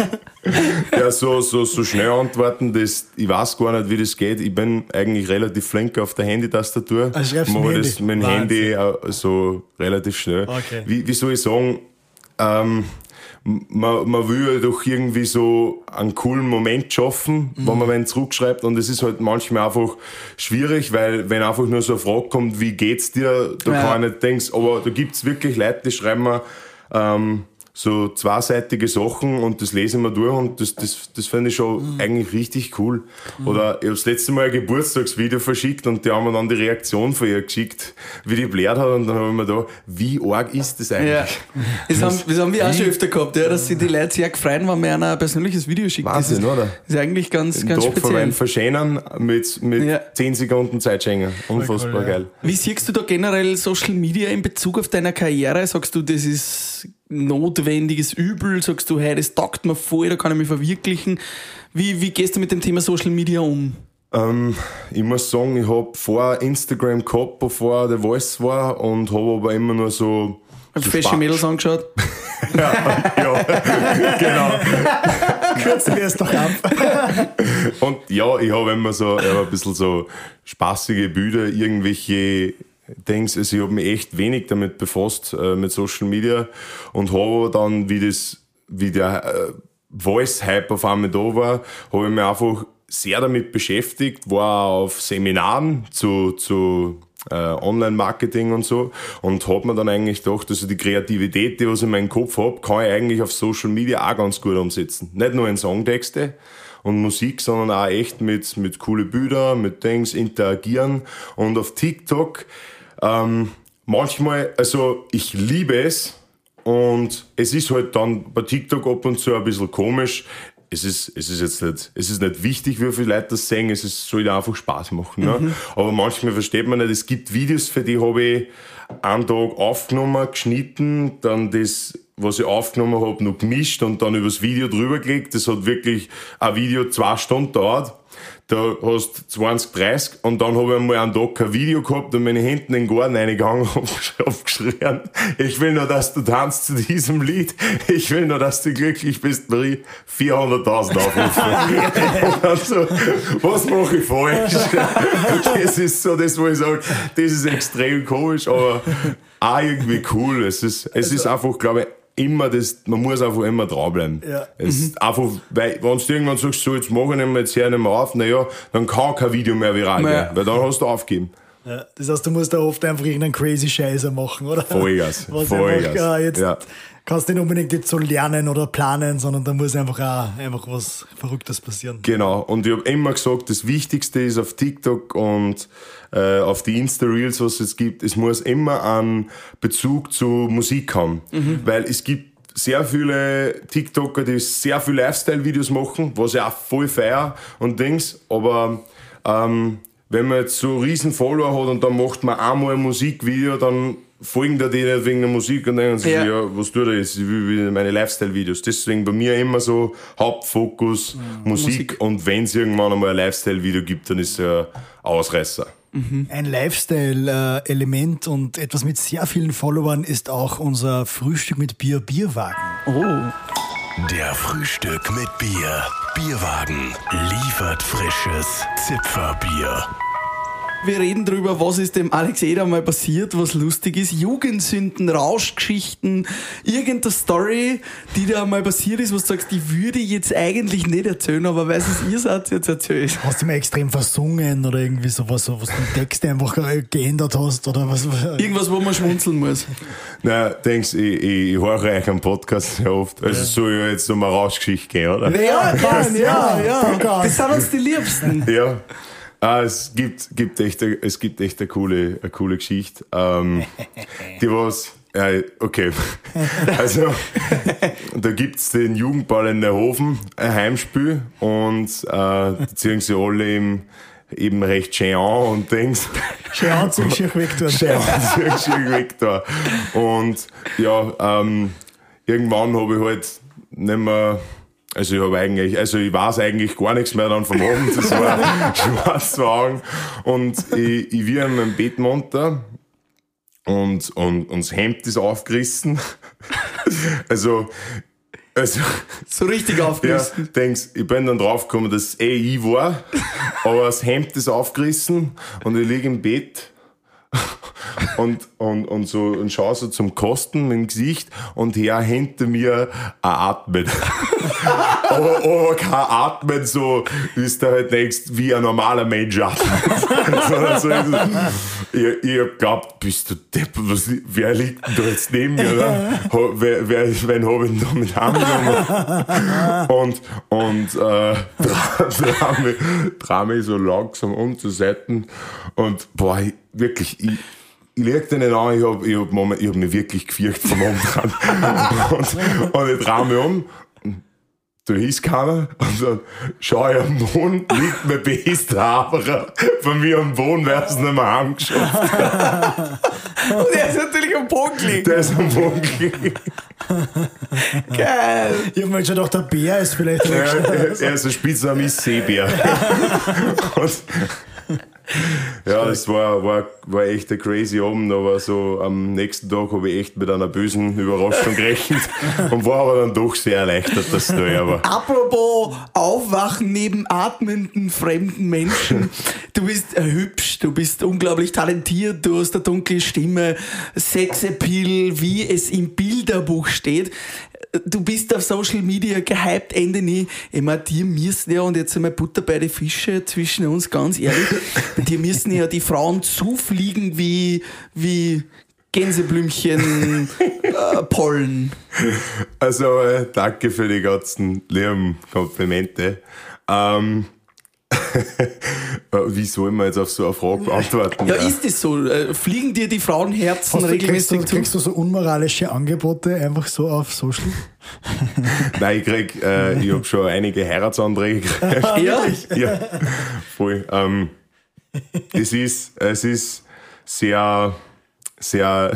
Ja, so, so, so schnell antworten, das, ich weiß gar nicht, wie das geht. Ich bin eigentlich relativ flink auf der Handytastatur. Ah, schreibst Mache mit dem das mit dem. Handy so relativ schnell. Okay. Wie, wie soll ich sagen? Ähm, man, man will ja doch irgendwie so einen coolen Moment schaffen, Mhm. wenn man wen zurückschreibt. Und es ist halt manchmal einfach schwierig, weil wenn einfach nur so eine Frage kommt, wie geht's dir, da Ja. kann ich nicht denken, aber da gibt's wirklich Leute, die schreiben mir, ähm, so zweiseitige Sachen und das lesen wir durch und das, das, das finde ich schon eigentlich richtig cool. Oder ich habe das letzte Mal ein Geburtstagsvideo verschickt und die haben mir dann die Reaktion von ihr geschickt, wie die blärt hat und dann habe ich mir da, wie arg ist das Ja. eigentlich? Das haben, das haben wir auch schon öfter gehabt, ja, dass sich die Leute sehr gefreut, wenn man ihnen ein persönliches Video schickt. Wahnsinn, das ist, oder? Das ist eigentlich ganz, Den ganz Tag speziell. einem verschenken mit, mit Ja. 10 Sekunden Zeit schenken. Unfassbar cool, ja. geil. Wie siehst du da generell Social Media in Bezug auf deine Karriere? Sagst du, das ist notwendiges Übel? Sagst du, hey, das taugt mir voll, da kann ich mich verwirklichen? Wie, wie gehst du mit dem Thema Social Media um? Ähm, ich muss sagen, ich habe vor Instagram gehabt, bevor der Voice war und habe aber immer nur so. Hast so du Spa- Mädels angeschaut? ja, ja, genau. Kürzen wir es doch ab. Und ja, ich habe immer so ich hab ein bisschen so spaßige Bilder, irgendwelche Dings. Also ich habe mich echt wenig damit befasst, äh, mit Social Media und habe dann, wie das, wie der äh, Voice-Hype auf einmal da war, habe ich mich einfach sehr damit beschäftigt, war auf Seminaren zu, zu äh, Online-Marketing und so und habe mir dann eigentlich gedacht, also die Kreativität, die was ich in meinem Kopf habe, kann ich eigentlich auf Social Media auch ganz gut umsetzen. Nicht nur in Songtexte und Musik, sondern auch echt mit, mit coole Bilder, mit Dings interagieren und auf TikTok ähm, manchmal, also ich liebe es und es ist halt dann bei TikTok ab und zu ein bisschen komisch. Es ist, es ist jetzt nicht, es ist nicht wichtig, wie viele Leute das sehen, es ist, soll ja einfach Spaß machen. Ne? Aber manchmal versteht man nicht, es gibt Videos, für die habe ich einen Tag aufgenommen, geschnitten, dann das, was ich aufgenommen habe, noch gemischt und dann übers Video drüber gelegt. Das hat wirklich ein Video zwei Stunden dauert. Da hast 20, 30 und dann habe ich einmal einen Tag kein Video gehabt und bin ich hinten in den Garten reingegangen und hab geschrien, ich will nur, dass du tanzt zu diesem Lied, ich will nur, dass du glücklich bist, Marie, 400.000 Aufrufe. und dann so, was mache ich falsch? das ist so das, wo ich sage, das ist extrem komisch, aber auch irgendwie cool. Es ist, es ist einfach, glaube ich, immer das, man muss einfach immer dranbleiben. Ja. Es ist einfach, weil, wenn du irgendwann sagst, so, jetzt mache ich nicht mehr, jetzt höre ich nicht mehr auf, naja, dann kann kein Video mehr viral gehen, weil dann hast du aufgegeben. Ja, das heißt, du musst da oft einfach irgendeinen crazy Scheiße machen, oder? Vollgas, Was Vollgas, Einfach, jetzt ja. Kannst du nicht unbedingt jetzt so lernen oder planen, sondern da muss einfach auch einfach was Verrücktes passieren. Genau. Und ich habe immer gesagt, das Wichtigste ist auf TikTok und äh, auf die Insta-Reels, was es gibt, es muss immer einen Bezug zu Musik haben. Weil es gibt sehr viele TikToker, die sehr viel Lifestyle-Videos machen, was ich auch voll feier und Dings, aber ähm, wenn man jetzt so riesen Follower hat und dann macht man einmal ein Musikvideo, dann folgen da die nicht wegen der Musik und denken sich, Ja. ja. was tut er jetzt? Ich will will meine Lifestyle-Videos. Deswegen bei mir immer so Hauptfokus Musik, Musik. und wenn es irgendwann einmal ein Lifestyle-Video gibt, dann ist es ein Ausreißer. Ein Lifestyle-Element und etwas mit sehr vielen Followern ist auch unser Frühstück mit Bier Bierwagen. Oh. Der Frühstück mit Bier. Bierwagen liefert frisches Zipferbier. Wir reden drüber, was ist dem Alex Eder mal passiert, was lustig ist. Jugendsünden, Rauschgeschichten, irgendeine Story, die dir mal passiert ist, was du sagst, die würde ich jetzt eigentlich nicht erzählen, aber weil es ihr seid, jetzt erzählt. Hast du mal extrem versungen oder irgendwie sowas, so was du den Text einfach geändert hast oder was? Irgendwas, wo man schmunzeln muss. Na, denkst, ich, ich, ich höre euch am Podcast sehr oft. Also soll ja jetzt nochmal Rauschgeschichte gehen, oder? Ja, ja, ja. Podcast. Das sind uns die Liebsten. Ja. Ah, es gibt, gibt echt, eine- es gibt echt eine coole, eine coole Geschichte. Ähm, die was, ja, okay. Also, da gibt's den Jugendball in der Hofen, ein Heimspiel, und äh, da ziehen sie alle eben, eben recht schön an und denkst, Schön schier weg ja, schön weg da. Und ja, ähm, irgendwann habe ich halt nicht mehr, also ich habe eigentlich, also ich weiß eigentlich gar nichts mehr dann vom Abend, das war schwarz vor Augen. Und ich, ich wir in meinem Bett munter und, und, und das Hemd ist aufgerissen. Also, also, So richtig ja, aufgerissen. denkst, ich bin dann draufgekommen, dass es eh ich war, aber das Hemd ist aufgerissen und ich liege im Bett und, und, und so und schaue so zum Kosten dem Gesicht und her hinter mir ein Atmen. aber, aber kein Atmen so, wie du halt denkst, wie ein normaler Mensch atmet. Sondern so, ich, ich hab glaubt, bist du depp, was, wer liegt denn da jetzt neben mir, oder? Wer, wer, wen hab ich denn da mit angenommen? und, und, äh, dra- dra mich, dra mich so langsam um zur Seite und, boah, ich, wirklich, ich, ich leg den nicht an, ich hab, ich hab, Moment, ich hab mich wirklich gefürchtet vom Umdrehen. und, und ich dreh mich um da ist keiner und dann schaue ich am Boden, liegt mein bester Haberer von mir am Boden, weil es nicht mehr heimgeschafft Und er ist natürlich am Boden gelegen. Der ist am Boden gelegen. Geil. Ich hab mir schon gedacht, der Bär ist vielleicht. Er, er, er ist ein Spitzname ist Seebär. Und, ja, das war, war, war echt ein crazy Abend, aber so am nächsten Tag habe ich echt mit einer bösen Überraschung gerechnet und war aber dann doch sehr erleichtert, dass es da war. Apropos Aufwachen neben atmenden fremden Menschen. Du bist äh, hübsch, du bist unglaublich talentiert, du hast eine dunkle Stimme, Sexappeal, wie es im Bilderbuch steht. Du bist auf Social Media gehypt, Ende nie. Meine, dir müssen ja, und jetzt einmal Butter bei die Fische zwischen uns, ganz ehrlich, dir müssen ja die Frauen zufliegen wie, wie Gänseblümchen äh, Pollen. Also, äh, danke für die ganzen lieben Komplimente. Ähm, wie soll man jetzt auf so eine Frage beantworten? Ja, ist es so? Äh, Fliegen dir die Frauenherzen Hast du, kriegst, regelmäßig du, zu? kriegst du so unmoralische Angebote einfach so auf Social? Nein, ich krieg, äh, ich habe schon einige Heiratsanträge gekriegt. Ja, ja, voll. Ähm, es ist, es ist sehr, sehr,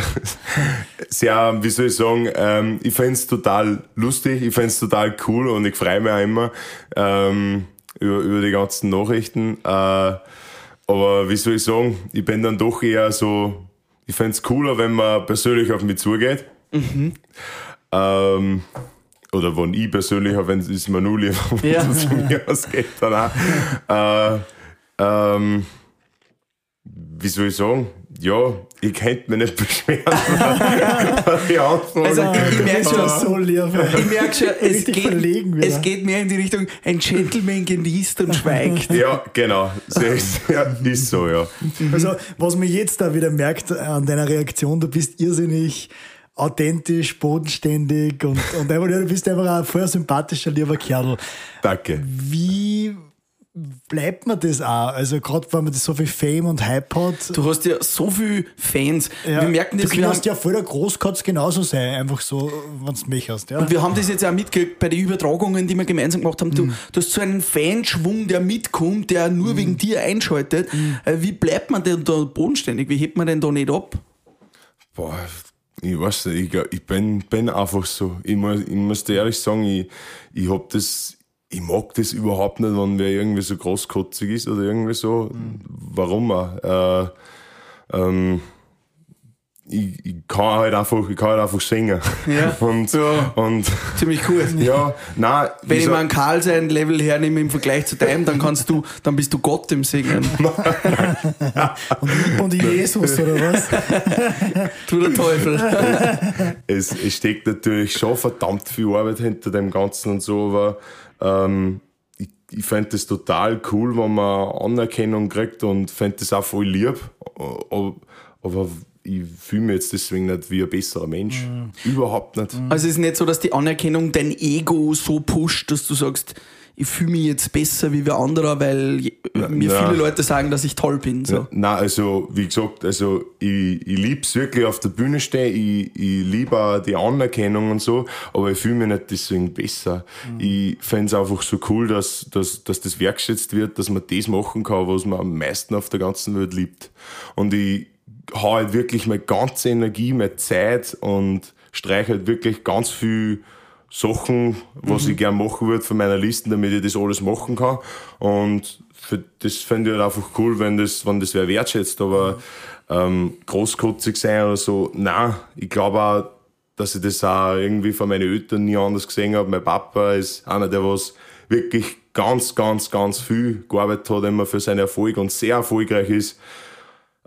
sehr, wie soll ich sagen, ähm, ich find's total lustig, ich find's total cool und ich freue mich auch immer ähm, über, über die ganzen Nachrichten. Äh, aber wie soll ich sagen, ich bin dann doch eher so, ich find's cooler, wenn man persönlich auf mich zugeht. Ähm, oder wenn ich persönlich, wenn es ist mir nur lieber, wenn Ja. es von mir ausgeht, dann auch. Äh, ähm, wie soll ich sagen? Ja, ich könnte mich nicht beschweren. die Antwort. Also, ich, ich merke schon, so lieb. ich merk schon es, Richtig geht, es geht mehr in die Richtung, ein Gentleman genießt und schweigt. ja, genau. Ist, ja, ist so, ja. Also, was man jetzt da wieder merkt an deiner Reaktion, du bist irrsinnig authentisch, bodenständig und, und einfach, du bist einfach ein voll sympathischer, lieber Kerl. Danke. Wie bleibt man das auch? Also, gerade wenn man das so viel Fame und Hype hat. Du hast ja so viele Fans. ja, Wir merken das, du kannst ja voll der Groß kann's genauso sein, einfach so, wenn du mich hast. Ja? und wir haben das jetzt auch mitgekriegt bei den Übertragungen, die wir gemeinsam gemacht haben. Du, Mhm. du hast so einen Fanschwung, der mitkommt, der nur wegen dir einschaltet. Mhm. Äh, Wie bleibt man denn da bodenständig? Wie hebt man denn da nicht ab? Boah, ich weiß nicht, ich, glaub, ich bin, bin einfach so. Ich muss, ich muss dir ehrlich sagen, ich, ich hab das, ich mag das überhaupt nicht, wenn wer irgendwie so großkotzig ist oder irgendwie so. Warum auch? Äh, ähm, ich, ich kann halt einfach, ich kann halt einfach singen. Ja. Und, Ja. und Ziemlich cool. ja, nein, Wenn ich so- mal einen Karl sein Level hernehme im Vergleich zu deinem, dann kannst du, dann bist du Gott im Singen. Und Jesus, oder was? Du der Teufel. es, es steckt natürlich schon verdammt viel Arbeit hinter dem Ganzen und so, aber ähm, ich, ich fände das total cool, wenn man Anerkennung kriegt und fände das auch voll lieb. Aber, aber ich fühle mich jetzt deswegen nicht wie ein besserer Mensch. Überhaupt nicht. Also es ist nicht so, dass die Anerkennung dein Ego so pusht, dass du sagst, ich fühle mich jetzt besser wie wer anderer, weil mir na. viele Leute sagen, dass ich toll bin. So. Nein, also wie gesagt, also ich, ich liebe es wirklich auf der Bühne stehen, ich, ich liebe auch die Anerkennung und so, aber ich fühle mich nicht deswegen besser. Ich fände es einfach so cool, dass, dass, dass das wertschätzt wird, dass man das machen kann, was man am meisten auf der ganzen Welt liebt. Und ich hau halt wirklich meine ganze Energie, meine Zeit und streiche halt wirklich ganz viel Sachen, was ich gern machen würde von meiner Liste, damit ich das alles machen kann. Und für das fände ich halt einfach cool, wenn das, wenn das wer wertschätzt. Aber ähm, großkotzig sein oder so, nein, ich glaube auch, dass ich das auch irgendwie von meinen Eltern nie anders gesehen habe. Mein Papa ist einer, der was wirklich ganz, ganz, ganz viel gearbeitet hat, immer für seinen Erfolg und sehr erfolgreich ist.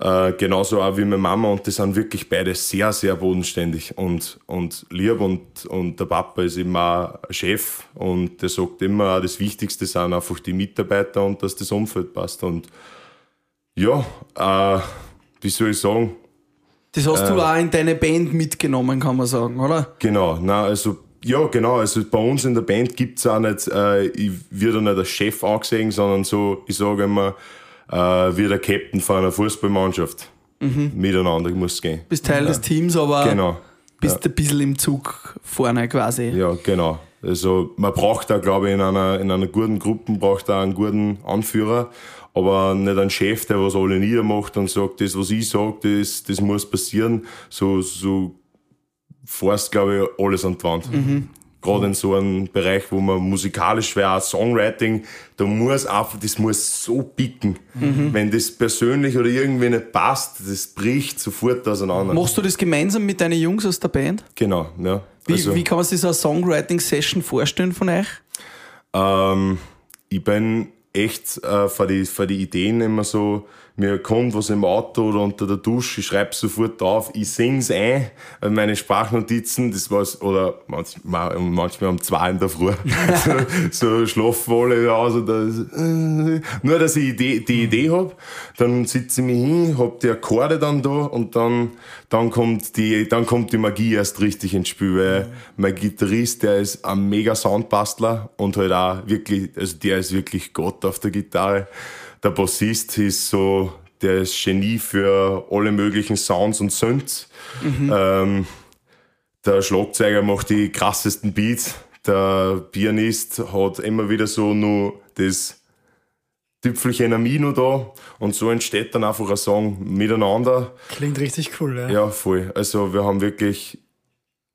Äh, genauso auch wie meine Mama und die sind wirklich beide sehr, sehr bodenständig und, und lieb und, und der Papa ist immer Chef und der sagt immer, das Wichtigste sind einfach die Mitarbeiter und dass das Umfeld passt und ja, äh, wie soll ich sagen, Das hast Äh. du auch in deine Band mitgenommen, kann man sagen, oder? Genau, na also ja genau, also bei uns in der Band gibt's auch nicht, äh, ich werde nicht als Chef angesehen, sondern so, ich sage immer, äh, wie der Captain von einer Fußballmannschaft. Miteinander muss gehen. Bist Teil des Teams, aber Genau. bist ein bisschen im Zug vorne quasi. Ja, genau. Also man braucht da, glaube ich, in einer, in einer guten Gruppe braucht da einen guten Anführer, aber nicht einen Chef, der was alle niedermacht und sagt, das, was ich sage, das, das muss passieren. So, so fährst, glaube ich, alles an die Wand. Gerade in so einem Bereich, wo man musikalisch wäre, auch Songwriting, da muss einfach, das muss so picken. Wenn das persönlich oder irgendwie nicht passt, das bricht sofort auseinander. Machst du das gemeinsam mit deinen Jungs aus der Band? Genau, ja. Wie, Also- wie kann man sich so eine Songwriting-Session vorstellen von euch? Ähm, ich bin echt äh, für, die, für die Ideen immer so, mir kommt was im Auto oder unter der Dusche, ich schreibe sofort auf, ich sing's ein, meine Sprachnotizen, das war's, oder manchmal, manchmal um zwei in der Früh, so, so schlafen alle aus, oder, äh, nur dass ich Idee, die Idee hab, dann sitze ich mich hin, hab die Akkorde dann da und dann, dann kommt die, dann kommt die Magie erst richtig ins Spiel, weil mein Gitarrist, der ist ein mega Soundbastler und halt auch wirklich, also der ist wirklich Gott auf der Gitarre. Der Bassist ist so, der ist Genie für alle möglichen Sounds und Synths. Ähm, der Schlagzeuger macht die krassesten Beats. Der Pianist hat immer wieder so nur das Tüpfelchen Amino da und so entsteht dann einfach ein Song miteinander. Klingt richtig cool, ja. Ja, voll. Also wir haben wirklich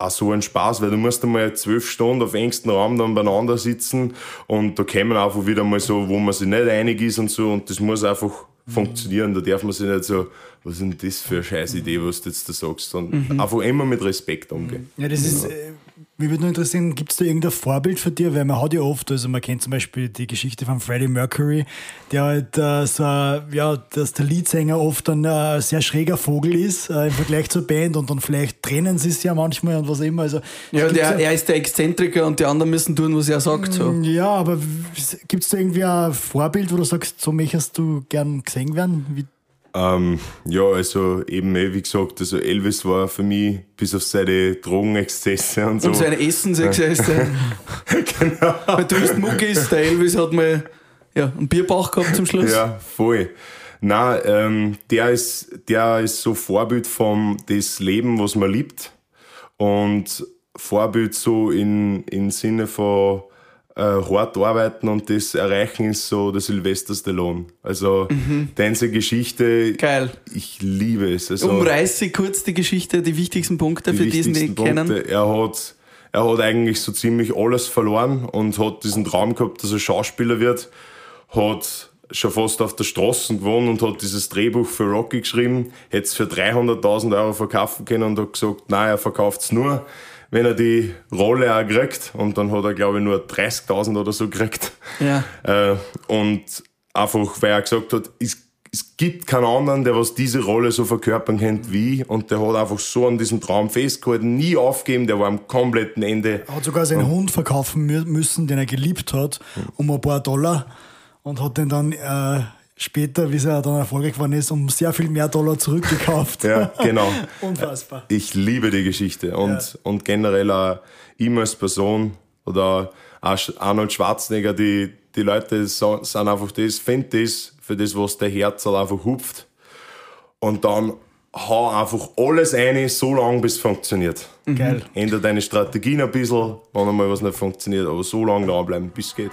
auch so einen Spaß, weil du musst einmal zwölf Stunden auf engstem Raum dann beieinander sitzen und da kommen einfach wieder mal so, wo man sich nicht einig ist und so und das muss einfach funktionieren. Da darf man sich nicht so, was ist denn das für eine scheiß Idee, was du jetzt da sagst, und einfach immer mit Respekt umgehen. Ja, das ist, äh, mich würde nur interessieren, gibt es da irgendein Vorbild für dich? Weil man hat ja oft, also man kennt zum Beispiel die Geschichte von Freddie Mercury, der halt äh, so, ja, dass der Leadsänger oft ein äh, sehr schräger Vogel ist äh, im Vergleich zur Band und dann vielleicht trennen sie es ja manchmal und was immer. Also, Ja, der, er ist der Exzentriker und die anderen müssen tun, was er sagt. So. ja, aber gibt es da irgendwie ein Vorbild, wo du sagst, so möchtest du gern gesehen werden? Wie, Ähm, ja, also eben, eh, wie gesagt, also Elvis war für mich bis auf seine Drogenexzesse und so. Und seine Essensexzesse. genau. Weil du bist Muckis, der Elvis hat mal ja, einen Bierbauch gehabt zum Schluss. Ja, voll. Na, ähm, der ist, der ist so Vorbild vom das Leben, was man liebt und Vorbild so in, in Sinne von äh, hart arbeiten und das erreichen ist so der Sylvester Stallone. Also diese Geschichte, Geil. ich liebe es. Also, Umreiße kurz die Geschichte, die wichtigsten Punkte die für diesen, die wichtigsten kennen. Punkte. Er hat, er hat eigentlich so ziemlich alles verloren und hat diesen Traum gehabt, dass er Schauspieler wird, hat schon fast auf der Straße gewohnt und hat dieses Drehbuch für Rocky geschrieben, hätte es für 300.000 Euro verkaufen können und hat gesagt, nein, er verkauft es nur, wenn er die Rolle auch kriegt. Und dann hat er, glaube ich, nur 30.000 oder so gekriegt. Ja. Äh, und einfach, weil er gesagt hat, es, es gibt keinen anderen, der was diese Rolle so verkörpern kennt wie ich. Und der hat einfach so an diesem Traum festgehalten, nie aufgeben, der war am kompletten Ende. Er hat sogar seinen Hund verkaufen mü- müssen, den er geliebt hat, um ein paar Dollar und hat den dann äh, später, wie er dann erfolgreich geworden ist, um sehr viel mehr Dollar zurückgekauft. Ja, genau. Unfassbar. Ich liebe die Geschichte und, Ja. und generell auch ihm als Person oder auch Arnold Schwarzenegger, die, die Leute sind einfach das, find das, für das, was der Herz halt einfach hupft. Und dann hau einfach alles ein, so lange, bis es funktioniert. Geil. Ändere deine Strategien ein bisschen, wenn einmal was nicht funktioniert, aber so lange dranbleiben, bis es geht.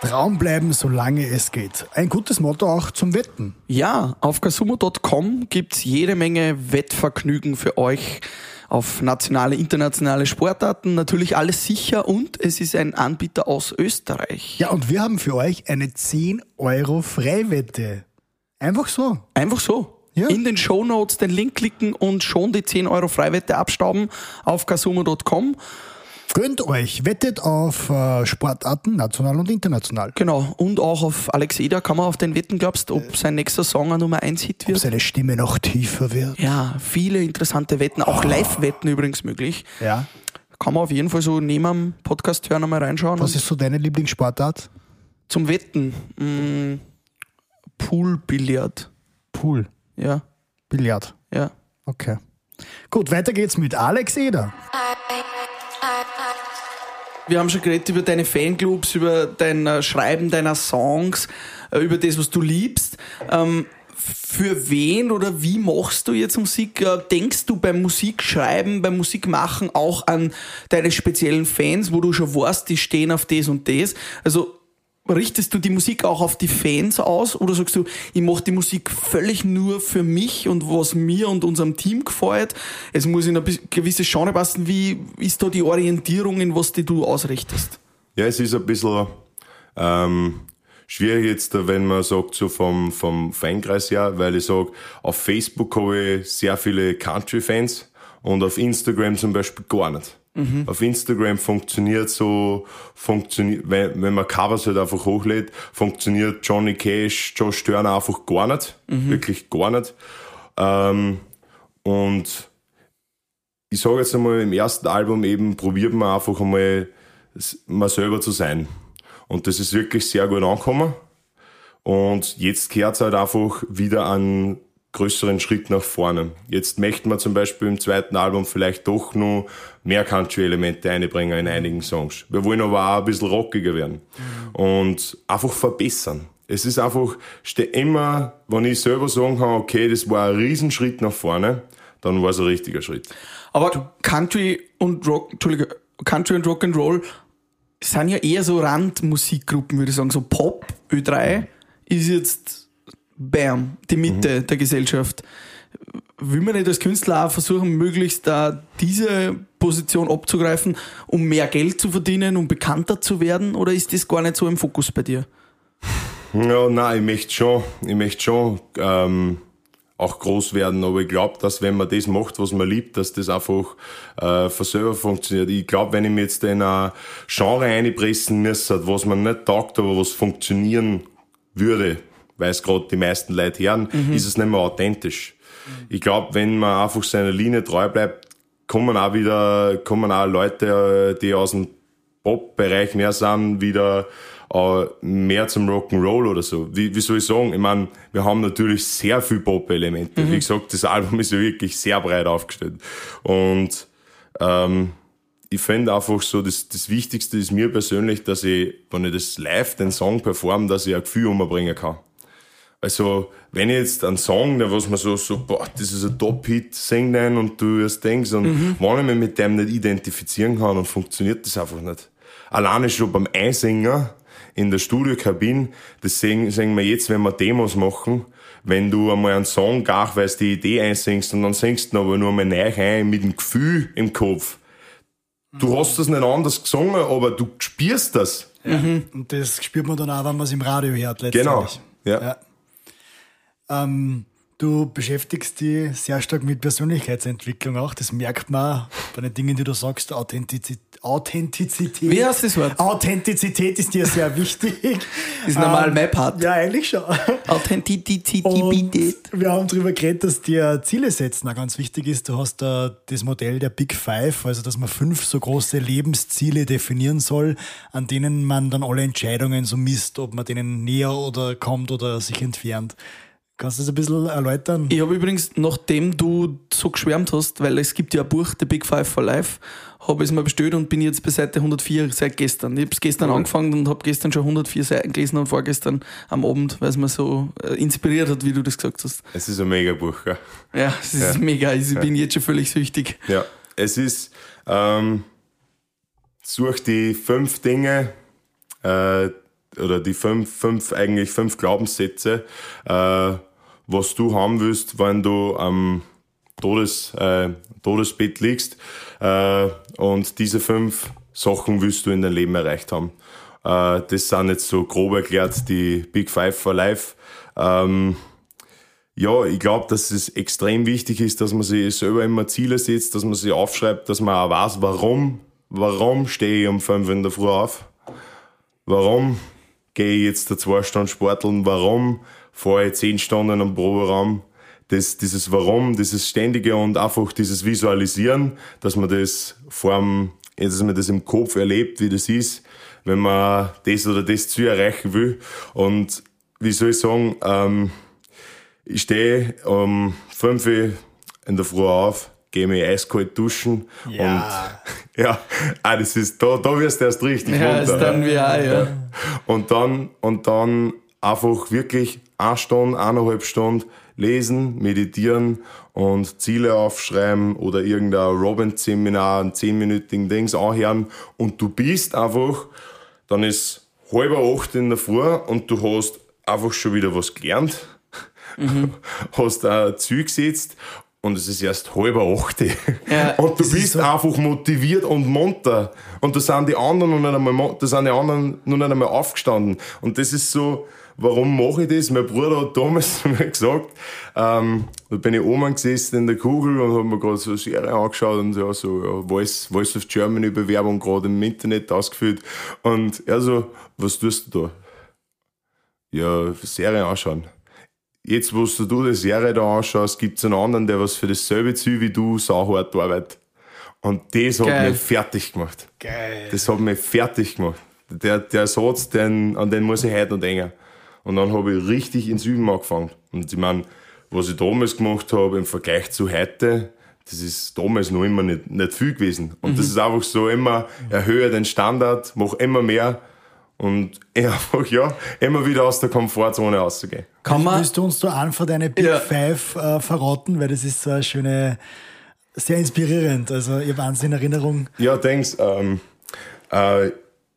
Traum bleiben, solange es geht. Ein gutes Motto auch zum Wetten. Ja, auf kasumo.com gibt's jede Menge Wettvergnügen für euch auf nationale, internationale Sportarten. Natürlich alles sicher und es ist ein Anbieter aus Österreich. Ja, und wir haben für euch eine 10 Euro Freiwette. Einfach so. Einfach so. Ja. In den Shownotes den Link klicken und schon die 10 Euro Freiwette abstauben auf kasumo.com. Gönnt euch, wettet auf äh, Sportarten, national und international. Genau. Und auch auf Alex Eder kann man auf den Wetten, glaubst ob sein nächster Song ein Nummer 1 Hit Ob wird? seine Stimme noch tiefer wird. Ja, viele interessante Wetten, auch Live-Wetten übrigens möglich. Ja. Kann man auf jeden Fall so neben am Podcast hören einmal reinschauen. Was ist so deine Lieblingssportart? zum Wetten. Mh, Poolbillard. Pool. Ja, Billard. ja. Okay. Gut, weiter geht's mit Alex Eder. Wir haben schon geredet über deine Fanclubs, über dein äh, Schreiben deiner Songs, äh, über das, was du liebst. Ähm, für wen oder wie machst du jetzt Musik? Äh, Denkst du beim Musikschreiben, beim Musikmachen auch an deine speziellen Fans, wo du schon weißt, die stehen auf das und das? Also richtest du die Musik auch auf die Fans aus oder sagst du, ich mache die Musik völlig nur für mich und was mir und unserem Team gefällt? Es muss in eine gewisse Genre passen. Wie ist da die Orientierung, in was die du ausrichtest? Ja, es ist ein bisschen ähm, schwierig jetzt, wenn man sagt, so vom, vom Fankreis her, weil ich sage, auf Facebook habe ich sehr viele Country-Fans und auf Instagram zum Beispiel gar nicht. Mhm. Auf Instagram funktioniert so, funktioniert, wenn, wenn man Covers halt einfach hochlädt, funktioniert Johnny Cash, Josh Turner einfach gar nicht. Mhm. Wirklich gar nicht. Ähm, und ich sage jetzt einmal, im ersten Album eben probiert man einfach einmal, mal selber zu sein. Und das ist wirklich sehr gut angekommen. Und jetzt kehrt es halt einfach wieder an größeren Schritt nach vorne. Jetzt möchten wir zum Beispiel im zweiten Album vielleicht doch noch mehr Country-Elemente einbringen in einigen Songs. Wir wollen aber auch ein bisschen rockiger werden und einfach verbessern. Es ist einfach, immer, wenn ich selber sagen kann, okay, das war ein Riesenschritt nach vorne, dann war es ein richtiger Schritt. Aber Country und Rock, Entschuldige, Country und Rock and Roll sind ja eher so Randmusikgruppen, würde ich sagen. So Pop, Ö3 ist jetzt bam, die Mitte mhm. der Gesellschaft. Will man nicht als Künstler auch versuchen, möglichst da diese Position abzugreifen, um mehr Geld zu verdienen, um bekannter zu werden? Oder ist das gar nicht so im Fokus bei dir? Ja, nein, ich möchte schon, ich möchte schon ähm, auch groß werden, aber ich glaube, dass wenn man das macht, was man liebt, dass das einfach äh, von selber funktioniert. Ich glaube, wenn ich mir jetzt in ein Genre einpressen müsste, was man nicht taugt, aber was funktionieren würde, weil es gerade die meisten Leute hören, mhm. ist es nicht mehr authentisch. Ich glaube, wenn man einfach seiner Linie treu bleibt, kommen auch wieder, kommen auch Leute, die aus dem Pop-Bereich mehr sind, wieder äh, mehr zum Rock'n'Roll oder so. Wie, wie soll ich sagen? Ich meine, wir haben natürlich sehr viel Pop-Elemente. Mhm. Wie gesagt, das Album ist ja wirklich sehr breit aufgestellt. Und ähm, ich finde einfach so, das, das Wichtigste ist mir persönlich, dass ich, wenn ich das live, den Song performe, dass ich ein Gefühl umbringen kann. Also, wenn ich jetzt einen Song, der was man so, so, boah, das ist ein Top-Hit, sing den und du erst denkst, und mhm. wenn ich mich mit dem nicht identifizieren kann, dann funktioniert das einfach nicht. Alleine schon beim Einsingen in der Studiokabine, das sehen, sehen wir jetzt, wenn wir Demos machen, wenn du einmal einen Song gar weil du die Idee einsingst und dann singst du aber nur mal neu ein mit dem Gefühl im Kopf. Du hast das nicht anders gesungen, aber du spürst das. Ja. Mhm. Und das spürt man dann auch, wenn man es im Radio hört, letztendlich. Genau. Ja. ja. Ähm, du beschäftigst dich sehr stark mit Persönlichkeitsentwicklung auch. Das merkt man bei den Dingen, die du sagst. Authentizität. Authentizität. Wie heißt das Wort? Authentizität ist dir sehr wichtig. ist normal ähm, mein Part. Ja, eigentlich schon. Authentizität. wir haben darüber geredet, dass dir Ziele setzen auch ganz wichtig ist. Du hast da das Modell der Big Five, also dass man fünf so große Lebensziele definieren soll, an denen man dann alle Entscheidungen so misst, ob man denen näher oder kommt oder sich entfernt. Kannst du das ein bisschen erläutern? Ich habe übrigens, nachdem du so geschwärmt hast, weil es gibt ja ein Buch, The Big Five for Life, habe ich es mal bestellt und bin jetzt bei Seite 104 seit gestern. Ich habe es gestern mhm. angefangen und habe gestern schon 104 Seiten gelesen und vorgestern am Abend, weil es mir so äh, inspiriert hat, wie du das gesagt hast. Es ist ein mega Buch, gell? Ja, es ist ja. mega. Ich bin ja. jetzt schon völlig süchtig. Ja, es ist, ähm, such die fünf Dinge, äh, oder die fünf, fünf, eigentlich fünf Glaubenssätze, äh, was du haben willst, wenn du am Todes, äh, Todesbett liegst. Äh, und diese fünf Sachen willst du in deinem Leben erreicht haben. Äh, das sind jetzt so grob erklärt die Big Five for Life. Ähm, ja, ich glaube, dass es extrem wichtig ist, dass man sich selber immer Ziele setzt, dass man sich aufschreibt, dass man auch weiß, warum, warum stehe ich um fünf in der Früh auf? Warum gehe ich jetzt da zwei Stunden sporteln? Warum vorher zehn Stunden am Proberaum. Das, dieses Warum, dieses Ständige und einfach dieses Visualisieren, dass man das vor dass man das im Kopf erlebt, wie das ist, wenn man das oder das Ziel erreichen will. Und wie soll ich sagen, ähm, ich stehe um fünf Uhr in der Früh auf, gehe mich eiskalt duschen ja. und ja, ah, das ist, da, da wirst du erst richtig ja, runter. Ist dann wie auch, ja. Und dann, und dann einfach wirklich eine Stunde, eineinhalb Stunden lesen, meditieren und Ziele aufschreiben oder irgendein Robin-Seminar, ein zehnminütigen Dings anhören und du bist einfach, dann ist halber acht in der Früh und du hast einfach schon wieder was gelernt, mhm. hast ein Ziel gesetzt und es ist erst halber acht. Ja, und du bist so einfach motiviert und munter. Und da sind die anderen noch nicht einmal, da sind die anderen noch nicht einmal aufgestanden. Und das ist so, warum mache ich das? Mein Bruder hat damals mir gesagt, ähm, da bin ich oben gesessen in der Kugel und habe mir gerade so eine Serie angeschaut und ja, so ja, Voice, Voice of Germany Bewerbung gerade im Internet ausgefüllt. Und er so, was tust du da? Ja, Serie anschauen. Jetzt, wo du die Serie da anschaust, gibt es einen anderen, der was für dasselbe Ziel wie du sauhart arbeitet. Und das Geil. hat mich fertig gemacht. Geil. Das hat mich fertig gemacht. Der, der Satz, den, an den muss ich heute noch denken. Und dann habe ich richtig ins Üben angefangen. Und ich meine, was ich damals gemacht habe im Vergleich zu heute, das ist damals noch immer nicht, nicht viel gewesen. Und mhm. das ist einfach so immer, erhöhe den Standard, mach immer mehr und einfach, ja, immer wieder aus der Komfortzone rauszugehen. Kann man, Willst du uns da einfach deine Big ja. Five äh, verraten? Weil das ist so eine schöne, sehr inspirierend. Also, ihr Wahnsinn Erinnerung. Ja, denkst, ähm, äh,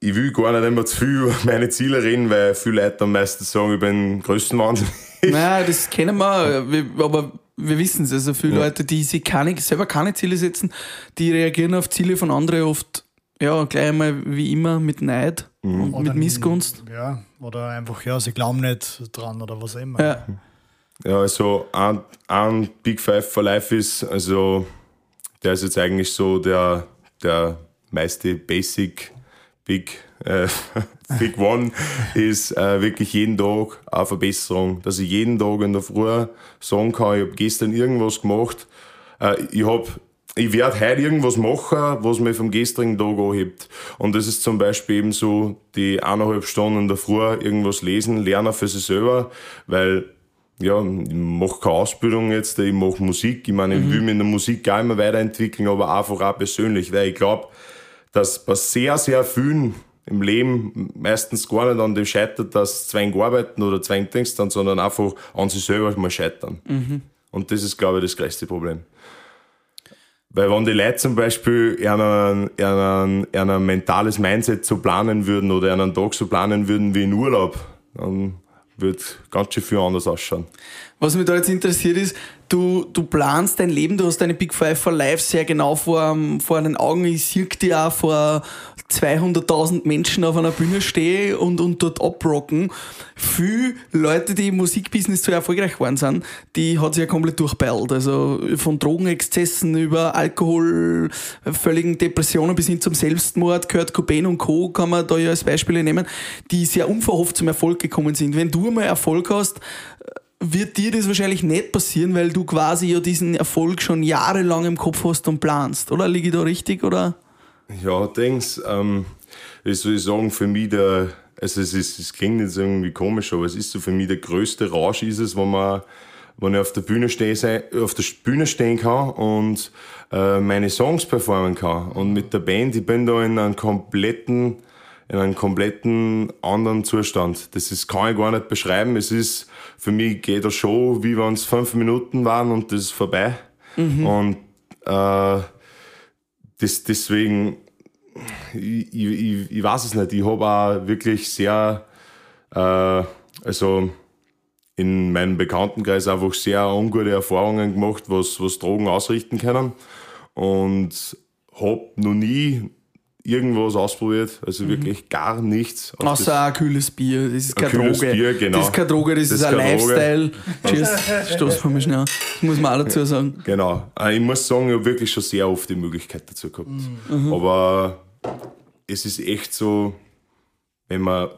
ich will gar nicht immer zu viel über meine Ziele reden, weil viele Leute am meisten sagen, ich bin größten Wahnsinn. Naja, das kennen wir, aber wir wissen es. Also viele ja. Leute, die sich keine, selber keine Ziele setzen, die reagieren auf Ziele von anderen oft, ja, gleich einmal wie immer mit Neid mhm. und mit Missgunst. Ja, oder einfach, ja, sie glauben nicht dran oder was auch immer. Ja, ja also ein, ein Big Five for Life ist, also der ist jetzt eigentlich so der, der meiste Basic Big, äh, Big One ist äh, wirklich jeden Tag eine Verbesserung. Dass ich jeden Tag in der Früh sagen kann, ich habe gestern irgendwas gemacht, äh, ich habe ich werde heute irgendwas machen, was mich vom gestrigen Tag anhebt. Und das ist zum Beispiel eben so die eineinhalb Stunden in der Früh irgendwas lesen, lernen für sich selber, weil ja, ich mache keine Ausbildung jetzt, ich mache Musik. Ich meine, ich mhm. will mich in der Musik gar immer weiterentwickeln, aber einfach auch persönlich, weil ich glaube, dass bei sehr, sehr vielen im Leben meistens gar nicht an dem scheitert, dass zwang arbeiten oder zwang denkst sondern einfach an sich selber mal scheitern. Mhm. Und das ist, glaube ich, das größte Problem. Weil wenn die Leute zum Beispiel ein mentales Mindset so planen würden oder einen Tag so planen würden wie in Urlaub, dann wird ganz schön viel anders ausschauen. Was mich da jetzt interessiert ist, du, du planst dein Leben, du hast deine Big Five for Life sehr genau vor, vor den Augen. Ich sehe dich auch vor 200.000 Menschen auf einer Bühne stehen und, und dort abrocken. Viele Leute, die im Musikbusiness so erfolgreich waren, sind, die hat sich ja komplett durchbeilt. Also von Drogenexzessen über Alkohol, völligen Depressionen bis hin zum Selbstmord, Kurt Cobain und Co. kann man da ja als Beispiele nehmen, die sehr unverhofft zum Erfolg gekommen sind. Wenn du mal Erfolg hast, wird dir das wahrscheinlich nicht passieren, weil du quasi ja diesen Erfolg schon jahrelang im Kopf hast und planst, oder? Liege ich da richtig, oder? Ja, denkst, ähm, wie soll ich sagen, für mich der, also es, ist, es klingt jetzt irgendwie komisch, aber es ist so für mich der größte Rausch ist es, wenn man, wenn ich auf der Bühne stehen, auf der Bühne stehen kann und äh, meine Songs performen kann. Und mit der Band, ich bin da in einem kompletten, in einem kompletten anderen Zustand. Das ist, kann ich gar nicht beschreiben. Es ist, für mich geht das Show, wie wenn es fünf Minuten waren und das ist vorbei. Mhm. Und äh, das, deswegen, ich, ich, ich weiß es nicht. Ich habe auch wirklich sehr, äh, also in meinem Bekanntenkreis einfach sehr ungute Erfahrungen gemacht, was, was Drogen ausrichten können. Und habe noch nie irgendwas ausprobiert, also mhm. wirklich gar nichts. Außer ein kühles Bier, das ist keine Droge. Bier, genau. Das ist keine Droge, das, das ist ein Lifestyle. Cheers, stoß mir schnell. Das muss man auch dazu sagen. Genau. Äh, ich muss sagen, ich habe wirklich schon sehr oft die Möglichkeit dazu gehabt. Mhm. Aber es ist echt so, wenn man,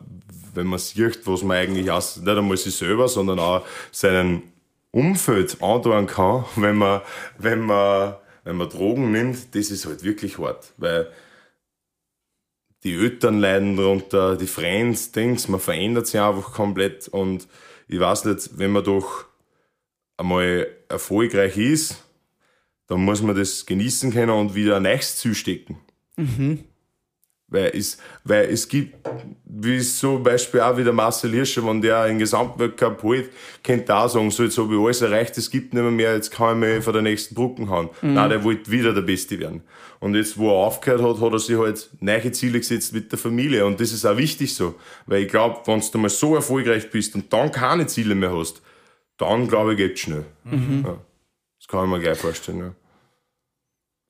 wenn man sieht, was man eigentlich aus, nicht einmal sich selber, sondern auch seinen Umfeld antun kann, wenn man, wenn man, wenn man Drogen nimmt, das ist halt wirklich hart. Weil die Eltern leiden darunter, die Friends, Dings, man verändert sich einfach komplett und ich weiß nicht, wenn man doch einmal erfolgreich ist, dann muss man das genießen können und wieder ein neues Ziel stecken. Mhm. Weil es, weil es gibt, wie zum Beispiel auch wieder Marcel Hirscher, wenn der einen Gesamtweltcup holt, könnte da sagen, so jetzt habe ich alles erreicht, es gibt nicht mehr, mehr jetzt kann ich mich von der nächsten Brücken hauen. Nein, der wollte wieder der Beste werden. Und jetzt, wo er aufgehört hat, hat er sich halt neue Ziele gesetzt mit der Familie. Und das ist auch wichtig so. Weil ich glaube, wenn du mal so erfolgreich bist und dann keine Ziele mehr hast, dann glaube ich, geht's schnell. Ja. Das kann ich mir gleich vorstellen. Ja.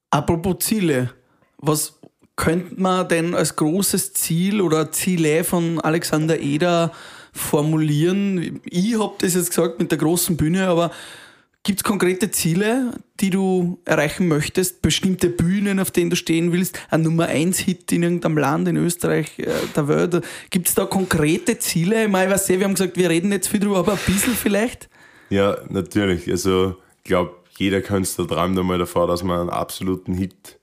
Apropos Ziele, was könnte man denn als großes Ziel oder Ziele von Alexander Eder formulieren? Ich habe das jetzt gesagt mit der großen Bühne, aber gibt es konkrete Ziele, die du erreichen möchtest? Bestimmte Bühnen, auf denen du stehen willst? Ein Nummer 1 Hit in irgendeinem Land in Österreich, äh, der Welt? Gibt es da konkrete Ziele? Ich, meine, ich weiß, eh, wir haben gesagt, wir reden jetzt viel drüber, aber ein bisschen vielleicht? Ja, natürlich. Also, ich glaube, jeder Künstler träumt einmal davor, dass man einen absoluten Hit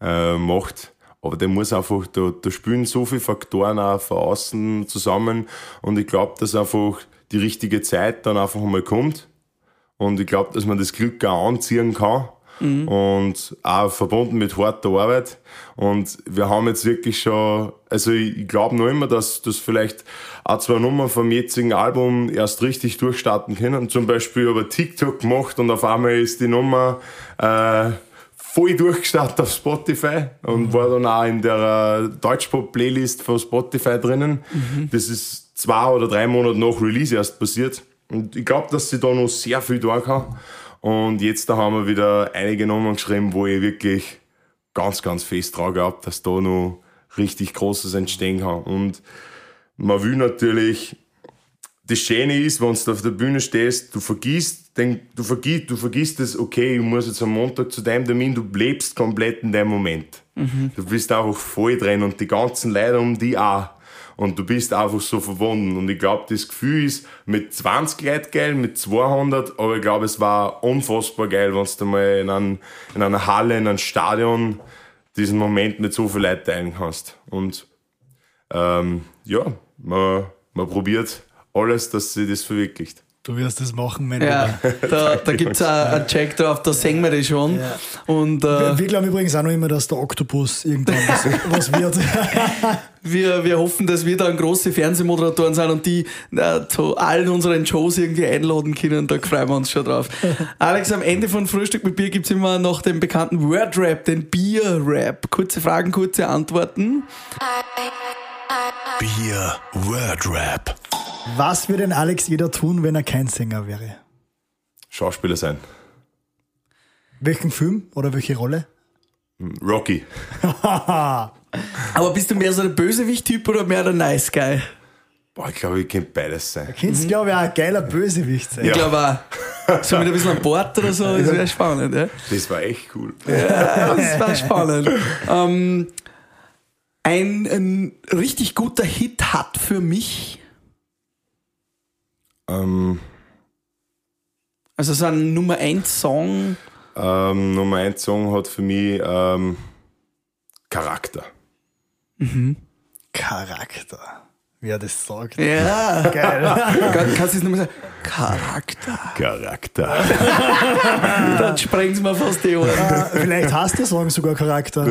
äh, macht. Aber der muss einfach, da, da spielen so viele Faktoren auch von außen zusammen. Und ich glaube, dass einfach die richtige Zeit dann einfach einmal kommt. Und ich glaube, dass man das Glück auch anziehen kann. Und auch verbunden mit harter Arbeit. Und wir haben jetzt wirklich schon, also ich glaube noch immer, dass das vielleicht auch zwei Nummern vom jetzigen Album erst richtig durchstarten können. Zum Beispiel über TikTok gemacht und auf einmal ist die Nummer äh, voll durchgestartet auf Spotify und war dann auch in der Deutschpop-Playlist von Spotify drinnen. Das ist zwei oder drei Monate nach Release erst passiert. Und ich glaube, dass sie da noch sehr viel tun kann. Und jetzt da haben wir wieder einige Nummern geschrieben, wo ich wirklich ganz, ganz fest dran gehabt, dass da noch richtig Großes entstehen kann. Und man will natürlich, das Schöne ist, wenn du auf der Bühne stehst, du vergisst, den, du vergisst, du vergisst das, okay, ich muss jetzt am Montag zu deinem Termin, du lebst komplett in deinem Moment. Du bist einfach voll drin und die ganzen Leute um die auch. Und du bist einfach so verbunden. Und ich glaube, das Gefühl ist mit 20 Leuten geil, mit 200, aber ich glaube, es war unfassbar geil, wenn du mal in, einem, in einer Halle, in einem Stadion diesen Moment mit so vielen Leuten teilen kannst. Und ähm, ja, man, man probiert alles, dass sie das verwirklicht. Du wirst das machen, mein Ja, Lieber. da, da gibt es einen Check drauf, da singen wir das schon. Ja. Und Wir, äh, wir glauben übrigens auch noch immer, dass der Oktopus irgendwann was, was wird. wir, wir hoffen, dass wir dann große Fernsehmoderatoren sind und die äh, zu allen unseren Shows irgendwie einladen können. Da freuen wir uns schon drauf. Alex, am Ende von Frühstück mit Bier gibt es immer noch den bekannten Word-Rap, den Bier-Rap. Kurze Fragen, kurze Antworten. Bier Word Rap. Was würde denn Alex jeder tun, wenn er kein Sänger wäre? Schauspieler sein. Welchen Film oder welche Rolle? Rocky. Aber bist du mehr so der Bösewicht-Typ oder mehr der Nice Guy? Boah, ich glaube, ich könnte beides sein. Kennst du, glaube ich, auch ein geiler Bösewicht sein. Ich glaube auch. So mit ein bisschen an Bord oder so, das wäre spannend. Ja? Das war echt cool. Ja, das war spannend. ähm, ein, ein richtig guter Hit hat für mich, Ähm, also so ein Nummer 1 Song, ähm, Nummer 1 Song hat für mich ähm, Charakter. Charakter. Wer das sagt. ja, Geil. Kann- kannst du es nochmal sagen? Charakter. Charakter. Dann sprengen sie mir fast die Ohren. Äh, Vielleicht hast der Song sogar Charakter.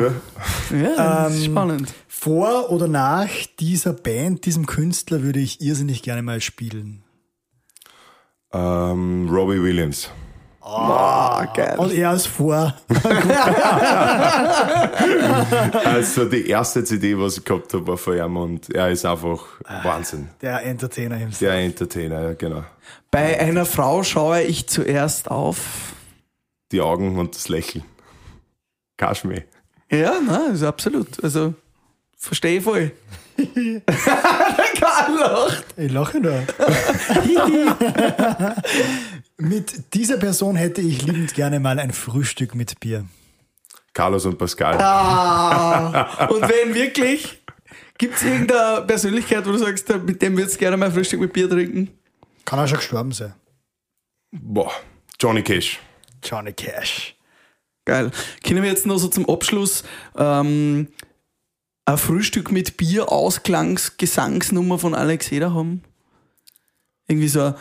Ja, das ist Ähm, spannend. Vor oder nach dieser Band, diesem Künstler, würde ich irrsinnig gerne mal spielen. Ähm, Robbie Williams. Ah, geil. Und er ist vor. Also die erste CD, was ich gehabt habe, war von ihm und er ist einfach Wahnsinn. Der Entertainer himself. Der Entertainer, ja, genau. Bei einer Frau schaue ich zuerst auf. Die Augen und das Lächeln. Kaschmee. Ja, na, ist absolut. Also, verstehe ich voll. Lacht. Ich lache da. mit dieser Person hätte ich liebend gerne mal ein Frühstück mit Bier. Carlos und Pascal. Ah, und wenn wirklich, gibt es irgendeine Persönlichkeit, wo du sagst, mit dem würdest du gerne mal Frühstück mit Bier trinken? Kann auch schon gestorben sein. Boah, Johnny Cash. Johnny Cash. Geil. Können wir jetzt noch so zum Abschluss ähm, ein Frühstück mit Bier Ausklangs-Gesangsnummer von Alex Eder haben? Irgendwie so ein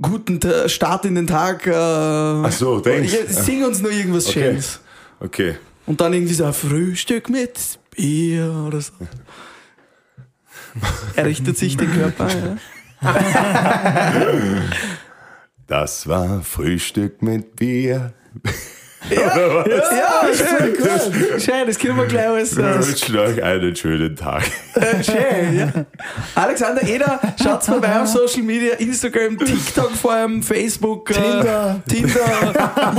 guten Ta- Start in den Tag. Äh, Ach so, denkst ja, Sing uns nur irgendwas Okay. Schönes. Okay. Und dann irgendwie so ein Frühstück mit Bier oder so. Er richtet sich den Körper. Ja. Das war Frühstück mit Bier. Ja, schön, gut. Schön, das können wir gleich alles. Ich Äh, wünsche euch einen schönen Tag. äh, schön, ja. Alexander Eder, schaut vorbei auf Social Media, Instagram, TikTok vor allem, Facebook, Tinder. Äh, Tinder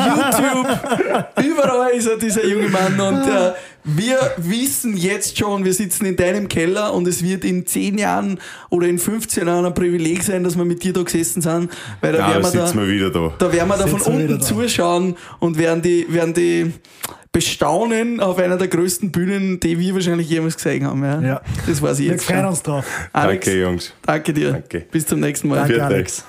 YouTube. Überall ist er, dieser junge Mann. Und äh, wir wissen jetzt schon, wir sitzen in deinem Keller und es wird in 10 Jahren oder in 15 Jahren ein Privileg sein, dass wir mit dir da gesessen sind. Weil da Ja, werden wir da, sitzen wir wieder da. da werden wir da von wir unten zuschauen und werden die, werden die bestaunen auf einer der größten Bühnen, die wir wahrscheinlich jemals gesehen haben. Ja. Ja. Das weiß ich Wir jetzt freuen schon. uns drauf. Alex, Danke, Jungs. danke dir. Danke. Bis zum nächsten Mal. Danke, euch. Alex.